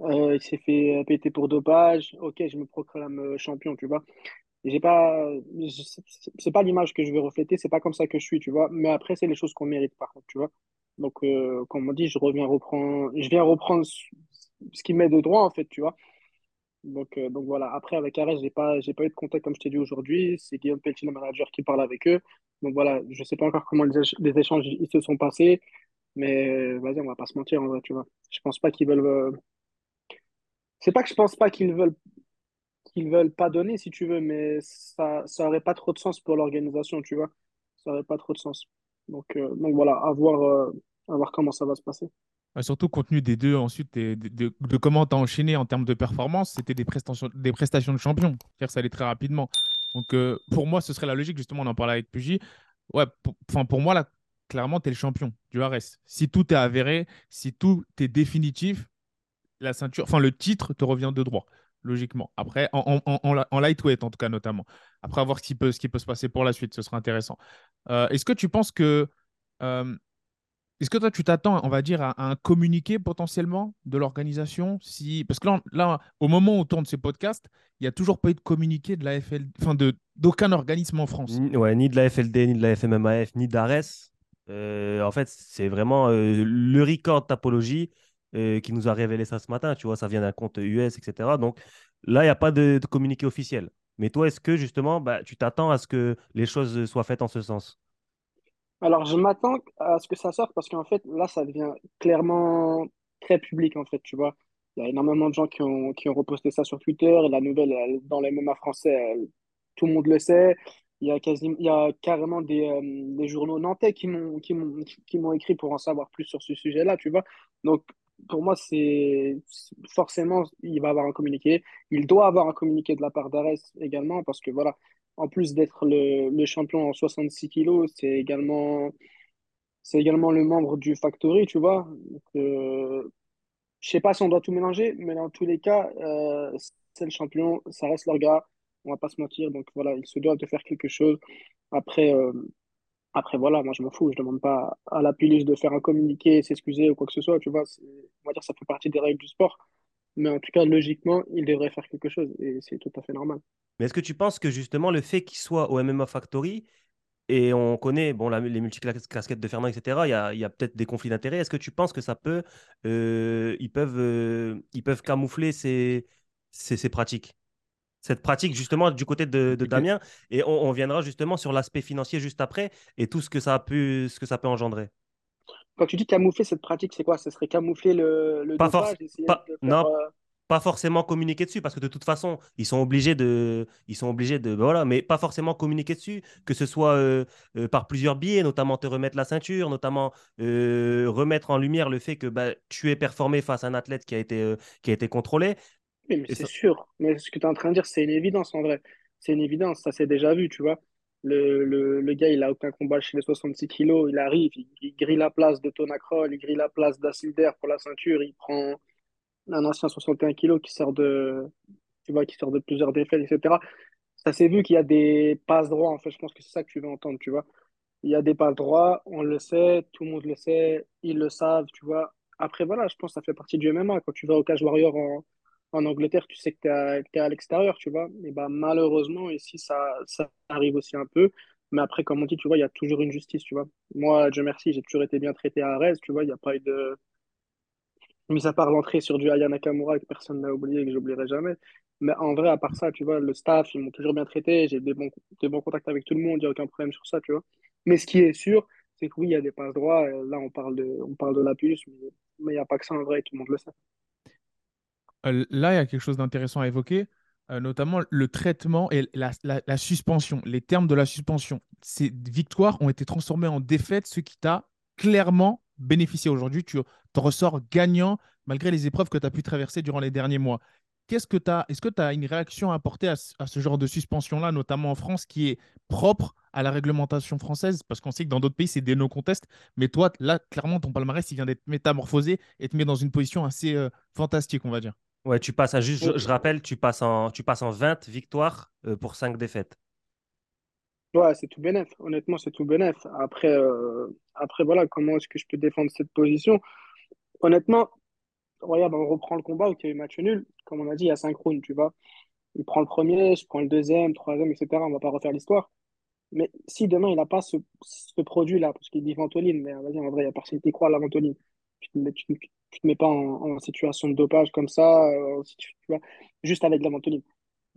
Euh, il s'est fait péter pour dopage. Ok, je me proclame euh, champion, tu vois. J'ai pas, c'est pas l'image que je veux refléter, c'est pas comme ça que je suis, tu vois. Mais après, c'est les choses qu'on mérite, par contre, tu vois. Donc, euh, comme on dit, je reviens reprendre, je viens reprendre ce qui m'est de droit, en fait, tu vois. Donc, donc voilà. Après, avec Arès, j'ai pas, pas eu de contact, comme je t'ai dit aujourd'hui. C'est Guillaume Pelletier, le manager, qui parle avec eux. Donc voilà, je sais pas encore comment les, éch- les échanges ils se sont passés, mais euh, vas-y, on va pas se mentir, en vrai, tu vois. Je pense pas qu'ils veulent. euh, C'est pas que je pense pas qu'ils veulent qu'ils veulent pas donner, si tu veux, mais ça, ça aurait pas trop de sens pour l'organisation, tu vois. Ça aurait pas trop de sens. Donc, euh, donc voilà, à voir, à voir comment ça va se passer. Surtout compte tenu des deux, ensuite, de, comment tu as enchaîné en termes de performance, c'était des prestations, des prestations de champion. C'est-à-dire ça allait très rapidement. Donc, euh, pour moi, ce serait la logique, justement, on en parlait avec Pugy. Ouais, pour, pour moi, là, clairement, tu es le champion du RS. Si tout est avéré, si tout est définitif, la ceinture, enfin, le titre te revient de droit, logiquement. Après, en, en, en, en lightweight, en tout cas, notamment. Après, à voir ce qui peut, ce qui peut se passer pour la suite, ce sera intéressant. Euh, Est-ce que tu penses que. euh, est-ce que toi, tu t'attends, on va dire, à, un communiqué potentiellement de l'organisation si... Parce que là, au moment où on tourne ces podcasts, il n'y a toujours pas eu de communiqué de la FL... enfin, de, d'aucun organisme en France. Ni, ouais, ni de la FLD, ni de la FMMAF, ni d'Ares. Euh, en fait, c'est vraiment euh, le record Tapologie euh, qui nous a révélé ça ce matin. Tu vois, ça vient d'un compte US, etc. Donc là, il n'y a pas de, de communiqué officiel. Mais toi, est-ce que justement, bah, tu t'attends à ce que les choses soient faites en ce sens? Alors, je m'attends à ce que ça sorte parce qu'en fait, là, ça devient clairement très public, en fait, tu vois. Il y a énormément de gens qui ont, qui ont reposté ça sur Twitter. La nouvelle, elle, dans les MMA français, tout le monde le sait. Il y a quasi, il y a carrément des, euh, des journaux nantais qui m'ont, qui m'ont, qui m'ont écrit pour en savoir plus sur ce sujet-là, tu vois. Donc, pour moi, c'est- forcément, il va avoir un communiqué. Il doit avoir un communiqué de la part d'Ares également parce que voilà, en plus d'être le, champion en 66 kilos, c'est également, le membre du Factory, tu vois. Donc, euh, je sais pas si on doit tout mélanger, mais dans tous les cas, euh, c'est le champion, ça reste leur gars, on va pas se mentir. Donc voilà, ils se doivent de faire quelque chose. Après, euh, voilà, moi je m'en fous, je demande pas à la police de faire un communiqué, s'excuser ou quoi que ce soit, tu vois. On va dire ça fait partie des règles du sport. Mais en tout cas, logiquement, ils devraient faire quelque chose et c'est tout à fait normal. Mais est-ce que tu penses que justement le fait qu'il soit au MMA Factory, et on connaît bon, la, les multicasquettes de Fernand, etc. Il y a, il y a peut-être des conflits d'intérêts. Est-ce que tu penses que ça peut, euh, ils, peuvent, euh, ils peuvent camoufler ces, ces, ces pratiques? Cette pratique justement du côté de, de Damien et on, on, viendra justement sur l'aspect financier juste après et tout ce que ça a pu ce que ça peut engendrer. Quand tu dis camoufler cette pratique, c'est quoi? Ce serait camoufler le, le pas dopage, pas, faire, non, euh pas forcément communiquer dessus parce que de toute façon ils sont obligés de ils sont obligés de voilà mais pas forcément communiquer dessus que ce soit euh, euh, par plusieurs biais notamment te remettre la ceinture notamment remettre en lumière le fait que bah, tu es performé face à un athlète qui a été qui a été contrôlé. Oui, mais c'est ça... sûr. Mais ce que tu es en train de dire c'est une évidence en vrai. C'est une évidence ça s'est déjà vu tu vois le, le, le, gars, il a aucun combat chez les 66 kilos. Il arrive, il, il grille la place de Tonacrol, il grille la place d'Assilder pour la ceinture. Il prend, un ancien 61 kg qui sort de, tu vois, qui sort de plusieurs défaites, etc. Ça s'est vu qu'il y a des passes droits, en fait. Je pense que c'est ça que tu veux entendre, tu vois. Il y a des passes droits, on le sait, tout le monde le sait, ils le savent, tu vois. Après, voilà, je pense que ça fait partie du MMA. Quand tu vas au Cage Warrior en, en Angleterre, tu sais que tu es, à l'extérieur, tu vois. Et bah, malheureusement, ici, ça, ça arrive aussi un peu. Mais après, comme on dit, tu vois, il y a toujours une justice, tu vois. Moi, Dieu merci, j'ai toujours été bien traité à Arès, tu vois, il n'y a pas eu de mis à part l'entrée sur du Aya Nakamura que personne n'a oublié et que j'oublierai jamais. Mais en vrai, à part ça, tu vois, le staff, ils m'ont toujours bien traité, j'ai des bons, des bons contacts avec tout le monde, il n'y a aucun problème sur ça, tu vois. Mais ce qui est sûr, c'est que oui, il y a des passes droits, là, on parle de, on parle de la puce, mais il n'y a pas que ça en vrai, tout le monde le sait. Euh, là, il y a quelque chose d'intéressant à évoquer, euh, notamment le traitement et la, suspension, les termes de la suspension. Ces victoires ont été transformées en défaites, ce qui t'a clairement bénéficier aujourd'hui, tu t'en ressors gagnant malgré les épreuves que tu as pu traverser durant les derniers mois. Qu'est-ce que tu Est-ce que tu as une réaction à apporter à, ce genre de suspension-là, notamment en France, qui est propre à la réglementation française? Parce qu'on sait que dans d'autres pays, c'est des no-contest. Mais toi, là, clairement, ton palmarès, il vient d'être métamorphosé et te met dans une position assez euh, fantastique, on va dire. Ouais, tu passes à juste, je, je, rappelle, tu passes en, tu passes en 20 victoires euh, pour 5 défaites. Ouais, c'est tout bénef. Honnêtement, c'est tout bénef. Après, euh, après, voilà, comment est-ce que je peux défendre cette position? Honnêtement, regarde, on reprend le combat où il y a eu match nul. Comme on a dit, il y a synchrone, tu vois. Il prend le premier, je prends le deuxième, troisième, etc. On va pas refaire l'histoire. Mais si demain, il n'a pas ce, ce produit-là, parce qu'il dit ventoline, mais vas-y, en vrai, il n'y a personne qui croit à la ventoline. Tu ne te, mets pas en, situation de dopage comme ça, euh, juste avec la ventoline.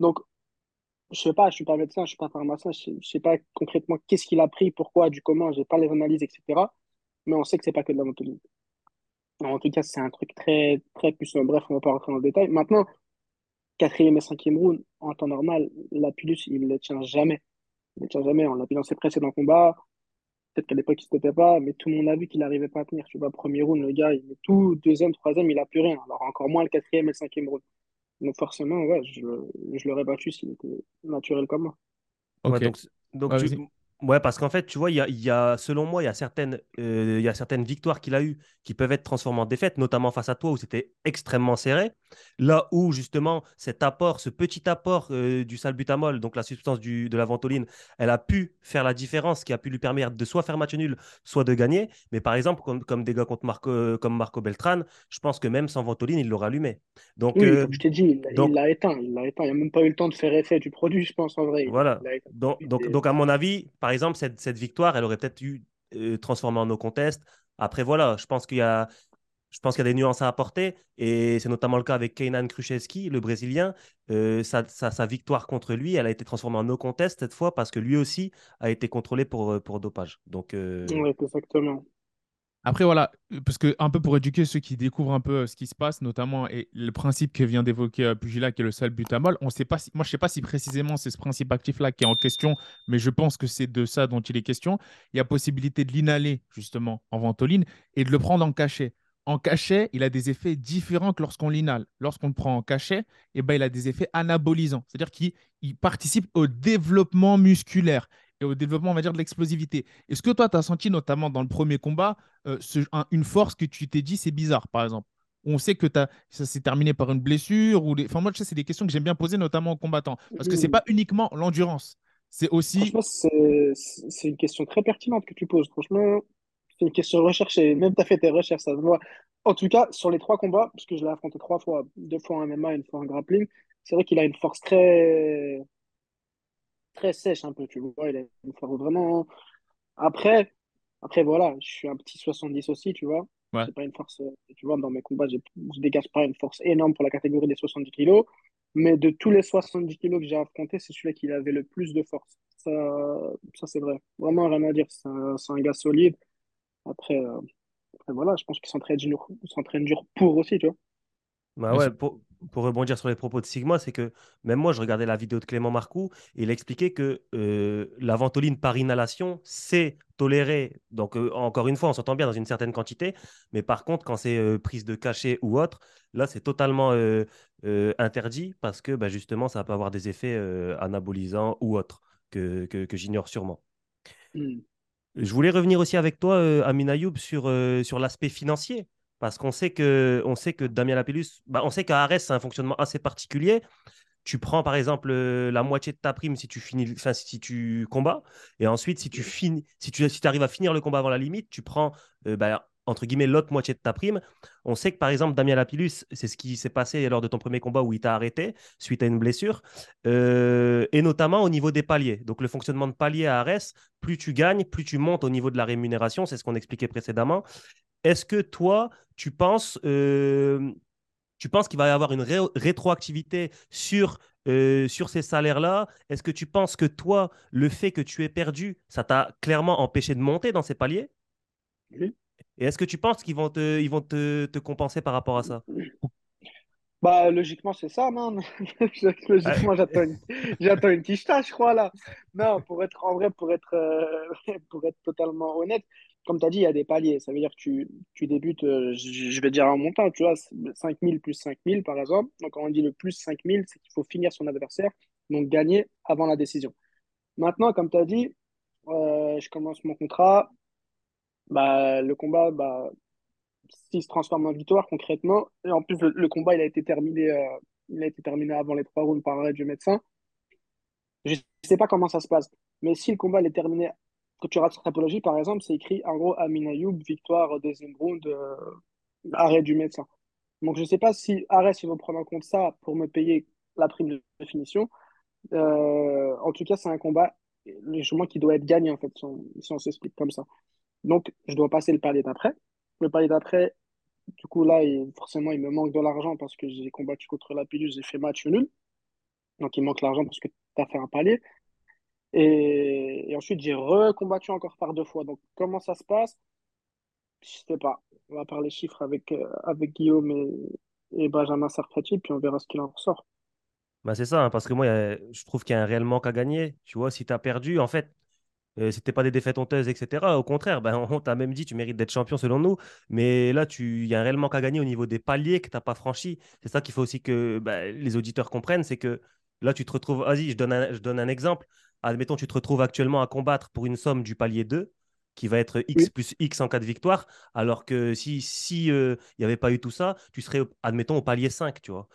Donc, je sais pas, je suis pas médecin, je suis pas pharmacien, je je sais pas concrètement qu'est-ce qu'il a pris, pourquoi, du comment, j'ai pas les analyses, etc. Mais on sait que c'est pas que de la ventoline. En tout cas, c'est un truc très, très puissant. Bref, on va pas rentrer dans le détail. Maintenant, quatrième et cinquième round, en temps normal, la pilus, il ne le tient jamais. Il ne le tient jamais. On l'a vu dans ses précédents combats. Peut-être qu'à l'époque, il ne se pas, mais tout le monde a vu qu'il n'arrivait pas à tenir. Tu vois, premier round, le gars, il met tout. Deuxième, troisième, il a plus rien. Alors, encore moins le quatrième et le cinquième round. Donc forcément, ouais, je, je l'aurais battu s'il était naturel comme moi. Okay. Ouais, donc, donc ouais, tu, Ouais, parce qu'en fait, tu vois, il y a, y a, selon moi, il y a certaines, euh, y a certaines victoires qu'il a eues qui peuvent être transformées en défaites, notamment face à toi où c'était extrêmement serré. Là où, justement, cet apport, ce petit apport euh, du salbutamol, donc la substance du, de la ventoline, elle a pu faire la différence, qui a pu lui permettre de soit faire match nul, soit de gagner. Mais par exemple, comme, comme des gars contre Marco, comme Marco Beltran, je pense que même sans ventoline, il l'aurait allumé. Donc, oui, euh, comme je t'ai dit, il l'a éteint. Il l'a éteint. Il n'y a même pas eu le temps de faire effet du produit, je pense, en vrai. Voilà. Donc, donc, donc, à mon avis, par exemple, cette, victoire, elle aurait peut-être eu euh, transformé en no contest. Après, voilà, je pense qu'il y a. Je pense qu'il y a des nuances à apporter et c'est notamment le cas avec Keynan Kruszewski, le Brésilien. Euh, sa, sa, victoire contre lui, elle a été transformée en no contest cette fois parce que lui aussi a été contrôlé pour, pour dopage. Donc, euh... Oui, exactement. Après, voilà, parce que un peu pour éduquer ceux qui découvrent un peu ce qui se passe, notamment et le principe que vient d'évoquer euh, Pugila, qui est le salbutamol, on sait pas si, moi je ne sais pas si précisément c'est ce principe actif-là qui est en question, mais je pense que c'est de ça dont il est question. Il y a possibilité de l'inhaler justement en ventoline et de le prendre en cachet. En cachet, il a des effets différents que lorsqu'on l'inhale. Lorsqu'on le prend en cachet, eh ben, il a des effets anabolisants, c'est-à-dire qu'il participe au développement musculaire et au développement, on va dire, de l'explosivité. Est-ce que toi, tu as senti, notamment dans le premier combat, euh, ce, un, une force que tu t'es dit, c'est bizarre, par exemple? On sait que as, ça s'est terminé par une blessure ou les... Enfin, moi, je sais, c'est des questions que j'aime bien poser, notamment aux combattants. Parce que ce n'est pas uniquement l'endurance. C'est aussi. C'est une question très pertinente que tu poses. Franchement, c'est une question recherchée. Même tu as fait tes recherches, ça voit. En tout cas, sur les trois combats, parce que je l'ai affronté trois fois, deux fois en MMA, une fois en grappling, c'est vrai qu'il a une force très très sèche un peu, tu vois. Il a une force vraiment. Après, après, voilà, je suis un petit 70 aussi, tu vois. Ouais. C'est pas une force, euh, tu vois, dans mes combats, j'ai- je dégage pas une force énorme pour la catégorie des 70 kilos. Mais de tous les 70 kilos que j'ai affrontés, c'est celui qui avait le plus de force. Ça, ça c'est vrai. Vraiment rien à dire. C'est un, un gars solide. Après, euh, après, voilà, je pense qu'il s'entraîne dur, il s'entraîne dur pour aussi, tu vois. Bah ouais, pour, pour rebondir sur les propos de Sigma, c'est que même moi, je regardais la vidéo de Clément Marcoux et il expliquait que euh, la ventoline par inhalation, c'est toléré. Donc, euh, encore une fois, on s'entend bien dans une certaine quantité, mais par contre, quand c'est euh, prise de cachet ou autre, là, c'est totalement euh, interdit parce que bah, justement, ça peut avoir des effets anabolisants ou autres que, que, que j'ignore sûrement. Hmm. Je voulais revenir aussi avec toi, euh, Amin Ayoub, sur, sur l'aspect financier. Parce qu'on sait que, on sait que Damien Lapillus, bah, on sait qu'à Arès, c'est un fonctionnement assez particulier. Tu prends par exemple euh, la moitié de ta prime si tu finis, enfin, si tu combats, et ensuite si tu finis, si tu si arrives à finir le combat avant la limite, tu prends euh, bah, entre guillemets l'autre moitié de ta prime. On sait que par exemple Damien Lapillus, c'est ce qui s'est passé lors de ton premier combat où il t'a arrêté suite à une blessure, euh, et notamment au niveau des paliers. Donc le fonctionnement de palier à Arès, plus tu gagnes, plus tu montes au niveau de la rémunération, c'est ce qu'on expliquait précédemment. Est-ce que toi, tu penses, euh, tu penses qu'il va y avoir une ré rétroactivité sur, euh, sur ces salaires-là? Est-ce que tu penses que toi, le fait que tu aies perdu, ça t'a clairement empêché de monter dans ces paliers? Oui. Et est-ce que tu penses qu'ils vont, te, ils vont te, te compenser par rapport à ça? Bah, logiquement, c'est ça, non? Logiquement, j'attends une, j'attends une quicheta, je crois, là. Non, pour être en vrai, pour être, euh, pour être totalement honnête, comme tu as dit, il y a des paliers. Ça veut dire que tu, débutes, euh, je vais dire un montant, tu vois, 5000 plus 5000, par exemple. Donc, quand on dit le plus 5000, c'est qu'il faut finir son adversaire, donc gagner avant la décision. Maintenant, comme tu as dit, euh, je commence mon contrat. Bah, le combat, bah, s'il se transforme en victoire concrètement. Et en plus, le, combat, il a été terminé, euh, il a été terminé avant les trois rounds par arrêt du médecin. Je ne sais pas comment ça se passe, mais si le combat est terminé, quand tu rates Rapologie, par exemple, c'est écrit en gros Amin Ayoub, victoire, deuxième round, euh, arrêt du médecin. Donc, je ne sais pas si Arès, ils vont prendre en compte ça pour me payer la prime de finition. Euh, en tout cas, c'est un combat, légèrement, qui doit être gagné, en fait, si on, si on s'explique comme ça. Donc, je dois passer le palier d'après. Le palier d'après, du coup, là, forcément, il me manque de l'argent parce que j'ai combattu contre la pilule, j'ai fait match nul. Donc, il manque l'argent parce que tu as fait un palier. Et, ensuite, j'ai recombattu encore par deux fois. Donc, comment ça se passe? Je sais pas. On va parler chiffres avec, euh, avec Guillaume et, et Benjamin Sarfati, puis on verra ce qu'il en ressort. bah, C'est ça, hein, parce que moi, je trouve qu'il y a un réel manque à gagner. Tu vois, si tu as perdu, en fait, Euh, c'était pas des défaites honteuses, etc. Au contraire, ben, on t'a même dit tu mérites d'être champion selon nous. Mais là, il y a un réel manque à gagner au niveau des paliers que tu n'as pas franchi. C'est ça qu'il faut aussi que ben, les auditeurs comprennent. C'est que là, tu te retrouves. Vas-y, je je donne un exemple. Admettons, tu te retrouves actuellement à combattre pour une somme du palier 2 qui va être X Oui. plus X en cas de victoire. Alors que si si, euh, il n'y avait pas eu tout ça, tu serais, admettons, au palier 5, tu vois,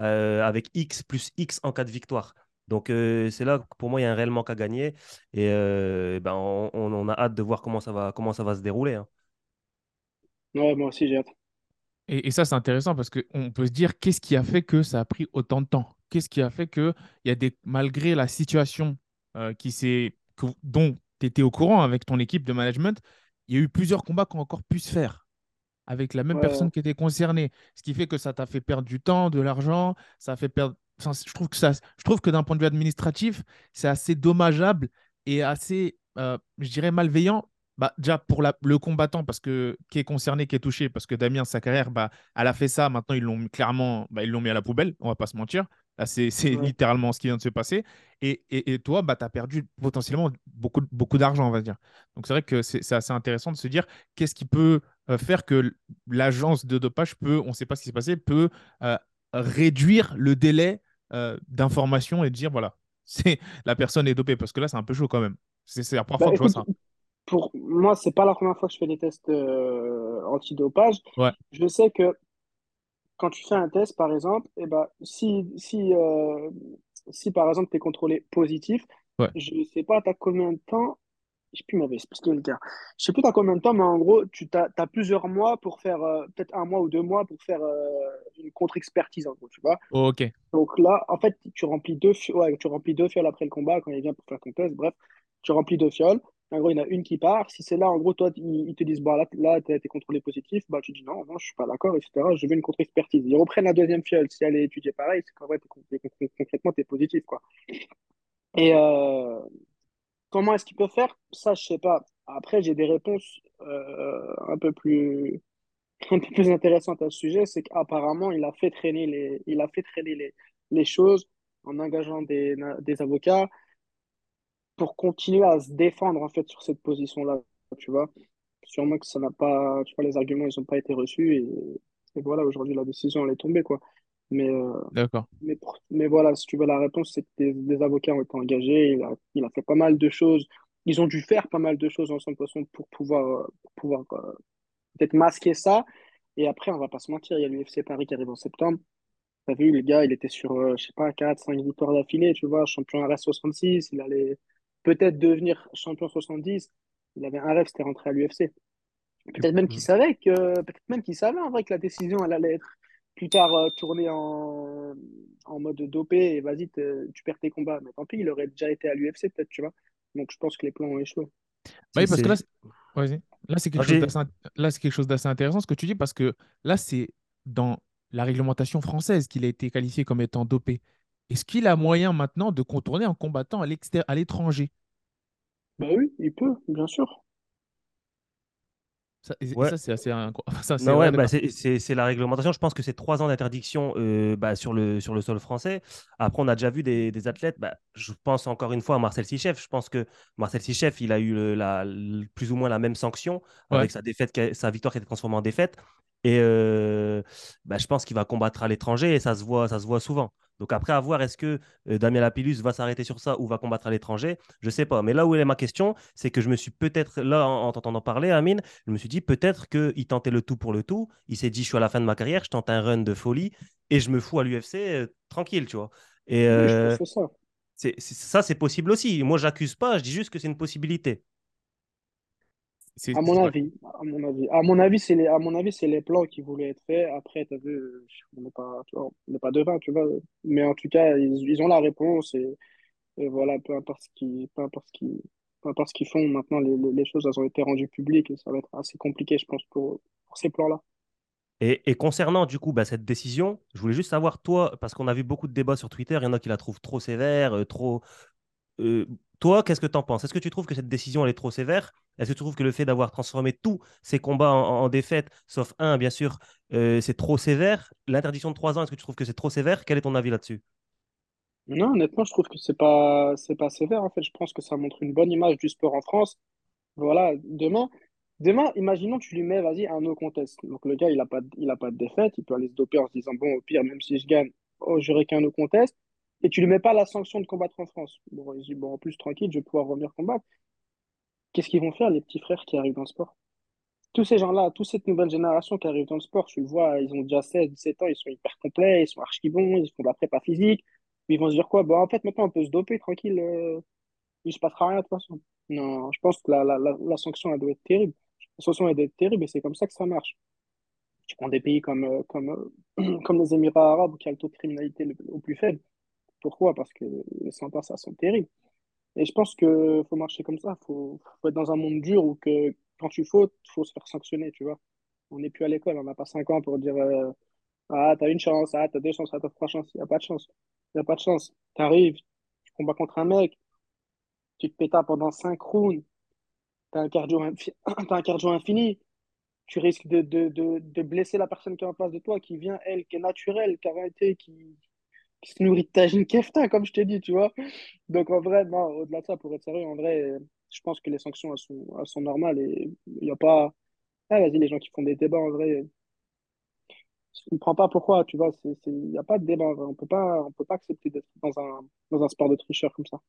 euh, avec X plus X en cas de victoire. Donc, euh, c'est là que pour moi, il y a un réel manque à gagner. Et euh, ben, on, a hâte de voir comment ça va, comment ça va se dérouler. hein. Ouais, moi aussi, j'ai hâte. Et, et ça, c'est intéressant parce qu'on peut se dire qu'est-ce qui a fait que ça a pris autant de temps? Qu'est-ce qui a fait que, il y a des, malgré la situation qui s'est, dont tu étais au courant avec ton équipe de management, il y a eu plusieurs combats qui ont encore pu se faire avec la même Ouais, personne qui était concernée. Ce qui fait que ça t'a fait perdre du temps, de l'argent, ça a fait perdre. enfin, je trouve que ça, je trouve que d'un point de vue administratif, c'est assez dommageable et assez, euh, je dirais, malveillant. Bah, déjà pour la- le combattant parce que qui est concerné, qui est touché, parce que Damien, sa carrière, bah, elle a fait ça. Maintenant, ils l'ont mis- clairement, bah, ils l'ont mis à la poubelle. On va pas se mentir. C'est ouais. littéralement ce qui vient de se passer. Et, et, et toi, bah, tu as perdu potentiellement beaucoup, beaucoup d'argent, on va dire. Donc, c'est vrai que c'est assez intéressant de se dire qu'est-ce qui peut euh, faire que l'agence de dopage peut, on ne sait pas ce qui s'est passé, peut euh, réduire le délai euh, d'information et de dire voilà, c'est la personne est dopée. Parce que là, c'est un peu chaud quand même. C'est la première Bah, fois que je vois écoute, ça. pour moi, c'est pas la première fois que je fais des tests euh, antidopage. Ouais, Je sais que quand tu fais un test, par exemple, eh ben, si, si, euh, si par exemple tu es contrôlé positif, ouais. je ne sais pas à combien de temps je sais plus le. Je sais plus dans combien de temps, mais en gros, tu as, plusieurs mois pour faire, euh, peut-être un mois ou deux mois pour faire euh, une contre-expertise, en gros, tu vois. ok. Donc là, en fait, tu remplis deux, ouais, tu remplis deux fioles après le combat quand il vient pour faire ton test. Bref, tu remplis deux fioles. En gros, il y en a une qui part. Si c'est là, en gros, toi, ils, te disent, bah, là, là tu as contrôlé positif, bah, tu dis non, non, je suis pas d'accord, etc. Je veux une contre-expertise. Ils reprennent la deuxième fiole. Si elle est étudiée pareil, c'est qu'en vrai, concrètement, tu es positif, quoi. Et euh, comment est-ce qu'ils peuvent faire? Ça, je sais pas. Après, j'ai des réponses euh, un peu plus, un peu plus intéressantes à ce sujet. C'est qu'apparemment, il a fait traîner les, il a fait traîner les, les choses en engageant des, des avocats pour continuer à se défendre en fait sur cette position-là, tu vois. Sûrement que ça n'a pas, tu vois, les arguments, ils n'ont pas été reçus et, voilà, aujourd'hui, la décision, elle est tombée, quoi. Mais, euh, D'accord. mais, mais voilà, si tu veux la réponse, c'est que des, avocats ont été engagés, il a, il a fait pas mal de choses, ils ont dû faire pas mal de choses en son façon pour pouvoir, pour pouvoir euh, peut-être masquer ça. Et après, on va pas se mentir, il y a l'UFC Paris qui arrive en septembre. T'as vu, le gars, il était sur, euh, je sais pas, 4, 5 victoires d'affilée, tu vois, champion RS66, il allait, peut-être devenir champion 70. Il avait un rêve, c'était rentrer à l'UFC. Peut-être même qu'il savait que, peut-être même qu'il savait en vrai que la décision elle allait être plus tard euh, tournée en, en mode dopé et vas-y, tu perds tes combats. Mais tant pis, il aurait déjà été à l'UFC peut-être, tu vois. Donc je pense que les plans ont échoué. Oui, parce que là, là c'est quelque, chose d'assez intéressant ce que tu dis parce que là, c'est dans la réglementation française qu'il a été qualifié comme étant dopé. Est-ce qu'il a moyen maintenant de contourner en combattant à l'étranger? Bah oui, il peut, bien sûr. Ça, ça c'est assez. Ça, c'est ouais, bah, c'est la réglementation. Je pense que c'est trois ans d'interdiction euh, bah, sur, le, sur le sol français. Après, on a déjà vu des, des athlètes. Bah, je pense encore une fois à Marcel Sichef. Je pense que Marcel Sichef, il a eu la, plus ou moins la même sanction avec sa, défaite, sa victoire qui a été transformée en défaite. Et euh, bah, je pense qu'il va combattre à l'étranger et ça se voit, ça se voit souvent. Donc après, à voir, est-ce que euh, Damien Lapillus va s'arrêter sur ça ou va combattre à l'étranger? Je ne sais pas. Mais là où est ma question, c'est que je me suis peut-être, là, en, t'entendant parler, Amine, je me suis dit peut-être qu'il tentait le tout pour le tout. Il s'est dit, je suis à la fin de ma carrière, je tente un run de folie et je me fous à l'UFC euh, tranquille, tu vois. Et euh, ça. ça, c'est possible aussi. Moi, j'accuse pas, je dis juste que c'est une possibilité. À mon, avis, à mon avis, à mon avis, c'est les, à mon avis, c'est les plans qui voulaient être faits. Après, tu as vu, on n'est pas, on n'est pas devin, tu vois. Mais en tout cas, ils, ils ont la réponse et, et, voilà, peu importe ce qui, peu importe ce qui, peu importe ce qu'ils font. Maintenant, les, les, choses, elles ont été rendues publiques et ça va être assez compliqué, je pense, pour, pour ces plans-là. Et, et, concernant du coup bah, cette décision, je voulais juste savoir toi, parce qu'on a vu beaucoup de débats sur Twitter, il y en a qui la trouvent trop sévère, euh, trop, euh, toi, qu'est-ce que tu en penses? Est-ce que tu trouves que cette décision elle est trop sévère? Est-ce que tu trouves que le fait d'avoir transformé tous ces combats en, défaites, sauf un, bien sûr, euh, c'est trop sévère? L'interdiction de trois ans, est-ce que tu trouves que c'est trop sévère? Quel est ton avis là-dessus? Non, honnêtement, je trouve que c'est pas c'est pas sévère. En fait, je pense que ça montre une bonne image du sport en France. Voilà, demain, demain, imaginons tu lui mets, vas-y, un no contest. Donc le gars, il a pas pas de défaite, il peut aller se doper en se disant bon, au pire, même si je gagne, oh, j'aurai qu'un no contest et tu ne lui mets pas la sanction de combattre en France. Bon, il dit, bon, en plus, tranquille, je vais pouvoir revenir combattre. Qu'est-ce qu'ils vont faire, les petits frères qui arrivent dans le sport? Tous ces gens-là, toute cette nouvelle génération qui arrive dans le sport, tu le vois, ils ont déjà 16, 17 ans, ils sont hyper complets, ils sont archi bons, ils font de la prépa physique. Ils vont se dire quoi? Bon, en fait, maintenant, on peut se doper tranquille, euh, il ne se passera rien de toute façon. Non, je pense que la, la, la, sanction, elle doit être terrible. La sanction, elle doit être terrible et c'est comme ça que ça marche. Tu prends des pays comme, euh, comme, euh, comme les Émirats arabes qui a le taux de criminalité le, au plus faible pourquoi Parce que les sentences, ça sont terribles. Et je pense qu'il faut marcher comme ça. Il faut, être dans un monde dur où que, quand tu fautes, il faut se faire sanctionner, tu vois. On n'est plus à l'école, on n'a pas cinq ans pour dire euh, Ah, t'as une chance, ah, t'as deux chances, ah, t'as trois chances. Il n'y a pas de chance. Il n'y a pas de chance. Tu arrives, tu combats contre un mec, tu te pétas pendant cinq rounds, tu as un cardio, un cardio infini, tu risques de, de, de, de, blesser la personne qui est en face de toi, qui vient, elle, qui est naturelle, qui a été, qui, qui se nourrit de tagine kefta, comme je t'ai dit, tu vois. Donc, en vrai, au-delà de ça, pour être sérieux, en vrai, je pense que les sanctions, elles sont, elles sont normales et il n'y a pas. Ah, vas-y, les gens qui font des débats, en vrai, je ne comprends pas pourquoi, tu vois. Il n'y a pas de débat, On ne peut pas accepter d'être dans un, dans un sport de tricheur comme ça.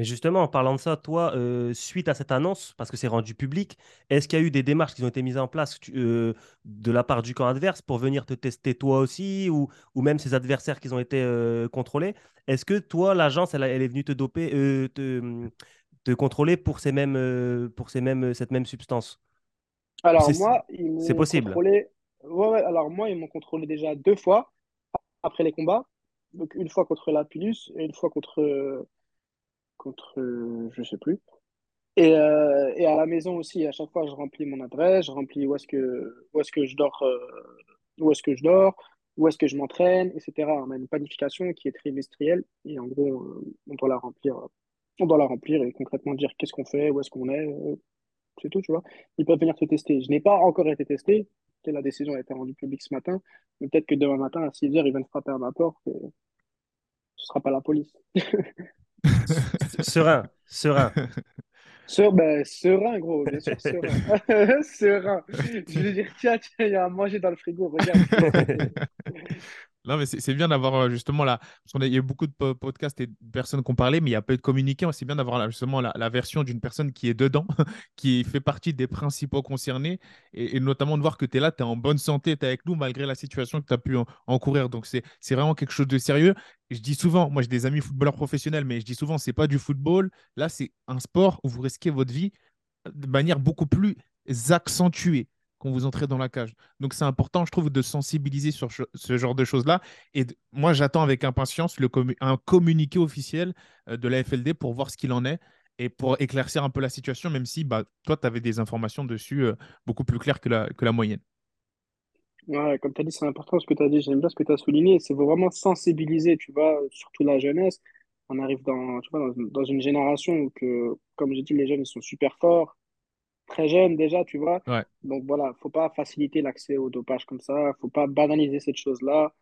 Mais justement, en parlant de ça, toi, euh, suite à cette annonce, parce que c'est rendu public, est-ce qu'il y a eu des démarches qui ont été mises en place euh, de la part du camp adverse pour venir te tester toi aussi, ou, ou même ces adversaires qui ont été euh, contrôlés? Est-ce que toi, l'agence, elle, elle, est venue te doper, te, te contrôler pour, ces mêmes, pour ces mêmes, cette même substance? Alors moi, ils c'est m'ont possible? contrôlé. Ouais, ouais, alors moi, ils m'ont contrôlé déjà deux fois après les combats. Donc une fois contre la Pilus et une fois contre contre euh, je sais plus. Et, euh, et à la maison aussi, à chaque fois, je remplis mon adresse, je remplis où est-ce que où est-ce que je dors, euh, où est-ce que je dors, où est-ce que je m'entraîne, etc. On a une planification qui est trimestrielle et en gros, on doit la remplir. On doit la remplir et concrètement dire qu'est-ce qu'on fait, où est-ce qu'on est, c'est tout, tu vois. Ils peuvent venir te tester. Je n'ai pas encore été testé. La décision a été rendue publique ce matin. Mais peut-être que demain matin, à 6 heures, ils viennent frapper à ma porte et ce sera pas la police. Serein, serein. Ser- ben, serein, gros, bien sûr, serein. Serein. Je vais dire, tiens, tiens, il y a à manger dans le frigo, regarde. Non, mais c'est bien d'avoir euh, justement là, parce qu'il y a eu beaucoup de po- podcasts et de personnes qui ont parlé, mais il y a peu de communiqués. C'est bien d'avoir justement la, la version d'une personne qui est dedans, qui fait partie des principaux concernés, et, notamment de voir que tu es là, tu es en bonne santé, tu es avec nous malgré la situation que tu as pu en- encourir. Donc c'est vraiment quelque chose de sérieux. Je dis souvent, moi j'ai des amis footballeurs professionnels, mais je dis souvent, c'est pas du football. Là, c'est un sport où vous risquez votre vie de manière beaucoup plus accentuée quand vous entrez dans la cage. Donc c'est important, je trouve, de sensibiliser sur ce genre de choses-là. Et moi, j'attends avec impatience le un communiqué officiel euh, de la FLD pour voir ce qu'il en est et pour éclaircir un peu la situation, même si bah, toi, tu avais des informations dessus euh, beaucoup plus claires que la, que la moyenne. Ouais, comme tu as dit, c'est important ce que tu as dit. J'aime bien ce que tu as souligné. C'est vraiment sensibiliser, tu vois, surtout la jeunesse. On arrive dans, tu vois, dans une génération où, que, comme j'ai dit, les jeunes, ils sont super forts, très jeunes déjà, tu vois. Ouais. Donc voilà, faut pas faciliter l'accès au dopage comme ça. Faut pas banaliser cette chose-là.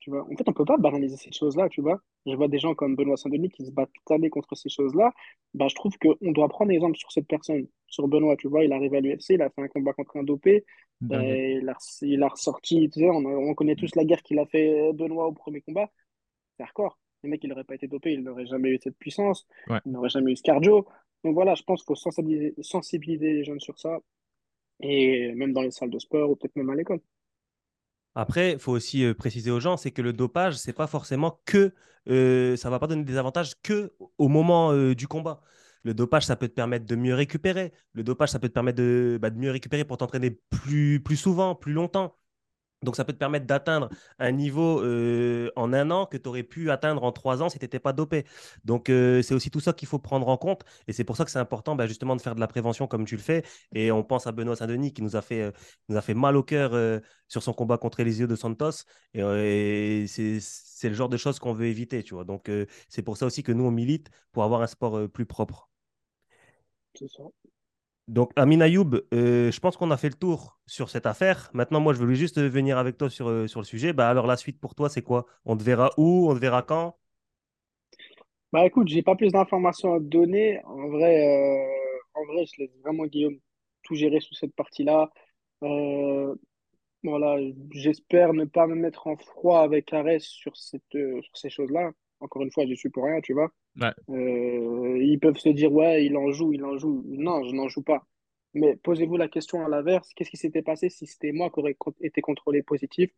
Tu vois. En fait, on peut pas banaliser cette chose-là, tu vois. Je vois des gens comme Benoît Saint-Denis qui se battent toute l'année contre ces choses-là. Bah, je trouve qu'on doit prendre exemple sur cette personne, sur Benoît, tu vois. Il arrive à l'UFC, il a fait un combat contre un dopé. Euh, il a, il a ressorti, tu sais, on, on connaît tous la guerre qu'il a fait euh, Benoît au premier combat. C'est hardcore. Le mec, il n'aurait pas été dopé, il n'aurait jamais eu cette puissance, Ouais. il n'aurait jamais eu ce cardio. Donc voilà, je pense qu'il faut sensibiliser, les jeunes sur ça, et même dans les salles de sport ou peut-être même à l'école. Après, il faut aussi euh, préciser aux gens, c'est que le dopage, c'est pas forcément que, euh, ça va pas donner des avantages que au moment euh, du combat. Le dopage, ça peut te permettre de mieux récupérer. Le dopage, ça peut te permettre de, bah, de mieux récupérer pour t'entraîner plus, plus souvent, plus longtemps. Donc, ça peut te permettre d'atteindre un niveau euh, en un an que tu aurais pu atteindre en trois ans si tu n'étais pas dopé. Donc, euh, c'est aussi tout ça qu'il faut prendre en compte. Et c'est pour ça que c'est important bah, justement de faire de la prévention comme tu le fais. Et on pense à Benoît Saint-Denis qui nous a fait, euh, nous a fait mal au cœur sur son combat contre Eliseo de Santos. Et, et c'est, le genre de choses qu'on veut éviter. Tu vois. Donc, c'est pour ça aussi que nous, on milite pour avoir un sport plus propre. C'est ça. Donc, Amin Ayoub, euh, je pense qu'on a fait le tour sur cette affaire. Maintenant, moi, je voulais juste venir avec toi sur, euh, sur le sujet. Bah, alors, la suite pour toi, c'est quoi? On te verra où? On te verra quand? Bah écoute, j'ai pas plus d'informations à te donner. En vrai, euh, en vrai, je laisse vraiment Guillaume tout gérer sous cette partie-là. Voilà, j'espère ne pas me mettre en froid avec Arès sur cette, sur ces choses-là. Encore une fois, je suis pour rien, tu vois. Euh, ils peuvent se dire, ouais, il en joue, il en joue. Non, je n'en joue pas. Mais posez-vous la question à l'inverse, qu'est-ce qui s'était passé si c'était moi qui aurais été contrôlé positif?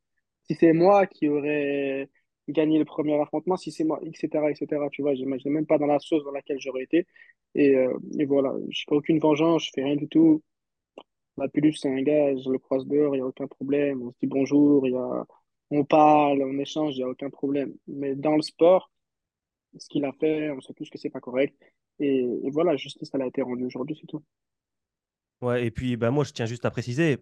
Si c'est moi qui aurais gagné le premier affrontement, si c'est moi, etc., etc., tu vois, j'imagine même pas dans la sauce dans laquelle j'aurais été. Et, euh, et voilà, je fais aucune vengeance, je fais rien du tout. La Pulus, c'est un gars, je le croise dehors, il n'y a aucun problème. On se dit bonjour, y a... on parle, on échange, il n'y a aucun problème. Mais dans le sport, ce qu'il a fait, on sait tous que c'est pas correct. Et, et voilà, justice, elle a été rendue aujourd'hui, c'est tout. Ouais, et puis, bah, moi, je tiens juste à préciser,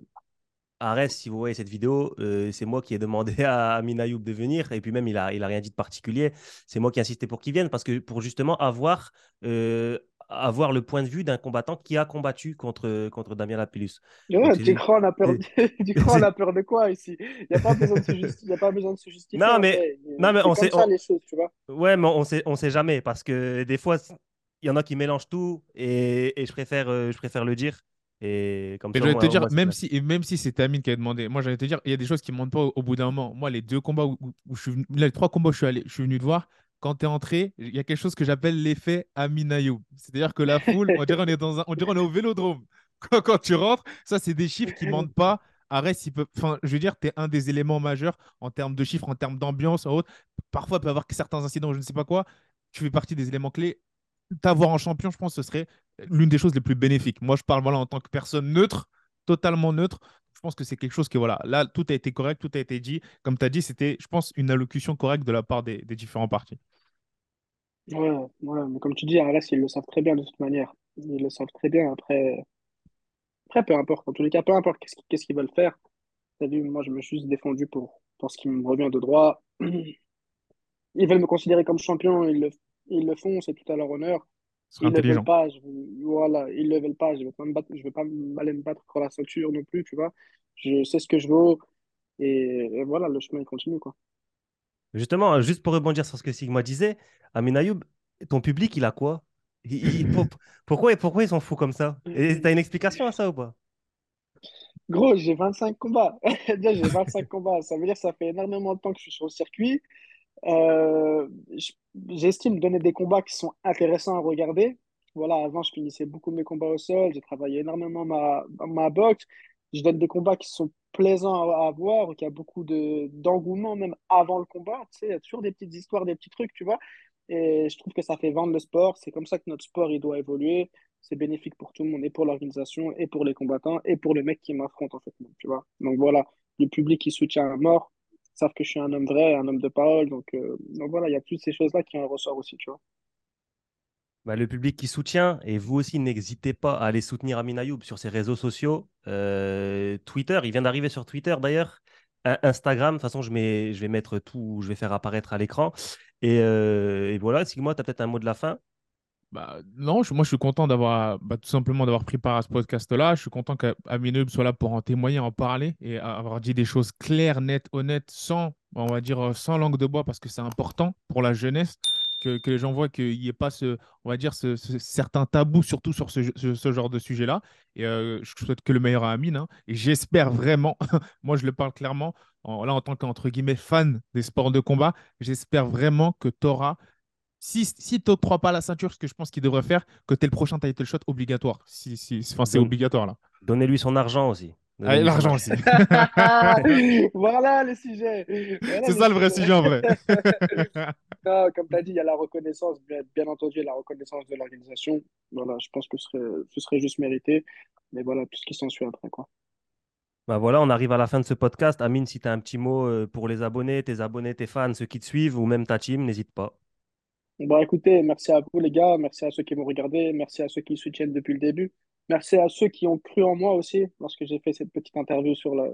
Arès, si vous voyez cette vidéo, euh, c'est moi qui ai demandé à Amin Ayoub de venir. Et puis même, il a, il a rien dit de particulier. C'est moi qui ai insisté pour qu'il vienne parce que pour justement avoir, euh, avoir le point de vue d'un combattant qui a combattu contre, contre Damien Lapillus. Ouais, Donc, c'est tu juste- crois on a peur, c'est- tu crois on a peur de quoi ici? Il n'y a pas besoin de se justifier, y a pas besoin de se justifier. Non, mais- non, mais C'est on sait- ça on- les choses, tu vois. Ouais, mais on sait, on sait jamais parce que des fois, il y en a qui mélangent tout et, et je, préfère, euh, je préfère le dire. Et comme Mais ça, te dire, c'est même si, et même si c'était Amine qui avait demandé, moi j'allais te dire, il y a des choses qui ne montent pas au, au bout d'un moment. Moi, les deux combats où, je suis venu, là, les trois combats où je suis allé, je suis venu te voir, quand tu es entré, il y a quelque chose que j'appelle l'effet Amine Ayoub. C'est-à-dire que la foule, on dirait on est dans un, on dirait on est au vélodrome. Quand, quand tu rentres, ça, c'est des chiffres qui ne mentent pas. Arrête, il peut, enfin, je veux dire, tu es un des éléments majeurs en termes de chiffres, en termes d'ambiance, en autre. Parfois, il peut y avoir certains incidents, je ne sais pas quoi. Tu fais partie des éléments clés t'avoir en champion, je pense que ce serait l'une des choses les plus bénéfiques. Moi, je parle voilà, en tant que personne neutre, totalement neutre. Je pense que c'est quelque chose qui, voilà, là, tout a été correct, tout a été dit. Comme tu as dit, c'était, je pense, une allocution correcte de la part des, des différents partis. Ouais, ouais, mais comme tu dis, RLS, ils le savent très bien de toute manière. Ils le savent très bien. Après, après peu importe. En tous les cas, peu importe qu'est-ce qu'ils qu'est-ce qu'ils veulent faire. T'as vu, moi, je me suis juste défendu pour, pour ce qui me revient de droit. Ils veulent me considérer comme champion, ils le, ils le font, c'est tout à leur honneur. Ils le intelligent. veulent pas, je, voilà, ils le veulent pas, je vais pas me battre, je vais pas aller me battre pour la ceinture non plus, tu vois. Je sais ce que je vaux et, et voilà, le chemin il continue, quoi. Justement, juste pour rebondir sur ce que Sigma disait, Amin Ayoub, ton public, il a quoi? Il- il- pour- pourquoi, pourquoi ils sont fous comme ça? Et t'as une explication à ça ou pas? Gros, j'ai 25 combats. Déjà, j'ai 25 combats. Ça veut dire que ça fait énormément de temps que je suis sur le circuit. Euh, j'estime donner des combats qui sont intéressants à regarder. Voilà, avant, je finissais beaucoup de mes combats au sol. J'ai travaillé énormément ma, ma boxe. Je donne des combats qui sont plaisants à, à voir, qu'il y a beaucoup de, d'engouement même avant le combat. Tu sais, il y a toujours des petites histoires, des petits trucs, tu vois. Et je trouve que ça fait vendre le sport. C'est comme ça que notre sport, il doit évoluer. C'est bénéfique pour tout le monde, et pour l'organisation, et pour les combattants, et pour le mec qui m'affronte, en fait. Tu vois. Donc voilà, le public qui soutient à mort savent que je suis un homme vrai, un homme de parole. Donc, euh, donc voilà, il y a toutes ces choses-là qui en ressortent aussi, tu vois. Bah, le public qui soutient, et vous aussi, n'hésitez pas à aller soutenir Amin Ayoub sur ses réseaux sociaux. Euh, Twitter, il vient d'arriver sur Twitter d'ailleurs. In- Instagram, de toute façon, je, vais mettre tout, je vais faire apparaître à l'écran. Et, euh, et voilà, Sigma, tu as peut-être un mot de la fin? Bah, non, moi je suis content d'avoir bah, tout simplement d'avoir pris part à ce podcast-là. Je suis content qu'Aminub soit là pour en témoigner, en parler et avoir dit des choses claires, nettes, honnêtes, sans, on va dire, sans langue de bois parce que c'est important pour la jeunesse que, que les gens voient qu'il n'y ait pas ce, on va dire, ce, ce certain tabou, surtout sur ce, ce- ce genre de sujet-là. Et euh, je souhaite que le meilleur à Amine. hein. et j'espère vraiment, moi je le parle clairement, en, là en tant qu'entre guillemets fan des sports de combat, j'espère vraiment que tu auras si, si tu n'octroies pas la ceinture, ce que je pense qu'il devrait faire, que tu es le prochain title shot obligatoire. Si, si, enfin, c'est obligatoire là. Donnez-lui son argent aussi. Ah, l'argent argent. aussi. voilà le sujet. Voilà c'est ça le vrai sujet en vrai. Non, comme tu as dit, il y a la reconnaissance, bien, bien entendu, la reconnaissance de l'organisation. Voilà, je pense que ce serait, ce serait juste mérité. Mais voilà, tout ce qui s'ensuit après, quoi. Bah voilà, on arrive à la fin de ce podcast. Amine, si tu as un petit mot euh, pour les abonnés, tes abonnés, tes fans, ceux qui te suivent, ou même ta team, n'hésite pas. Bon, écoutez, merci à vous, les gars. Merci à ceux qui m'ont regardé. Merci à ceux qui soutiennent depuis le début. Merci à ceux qui ont cru en moi aussi lorsque j'ai fait cette petite interview sur la,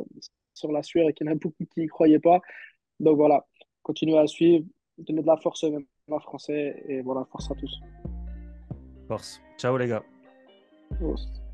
sur la sueur et qu'il y en a beaucoup qui n'y croyaient pas. Donc voilà, continuez à suivre, donnez de la force aux MMA français et voilà, force à tous. Force. Ciao les gars. Force.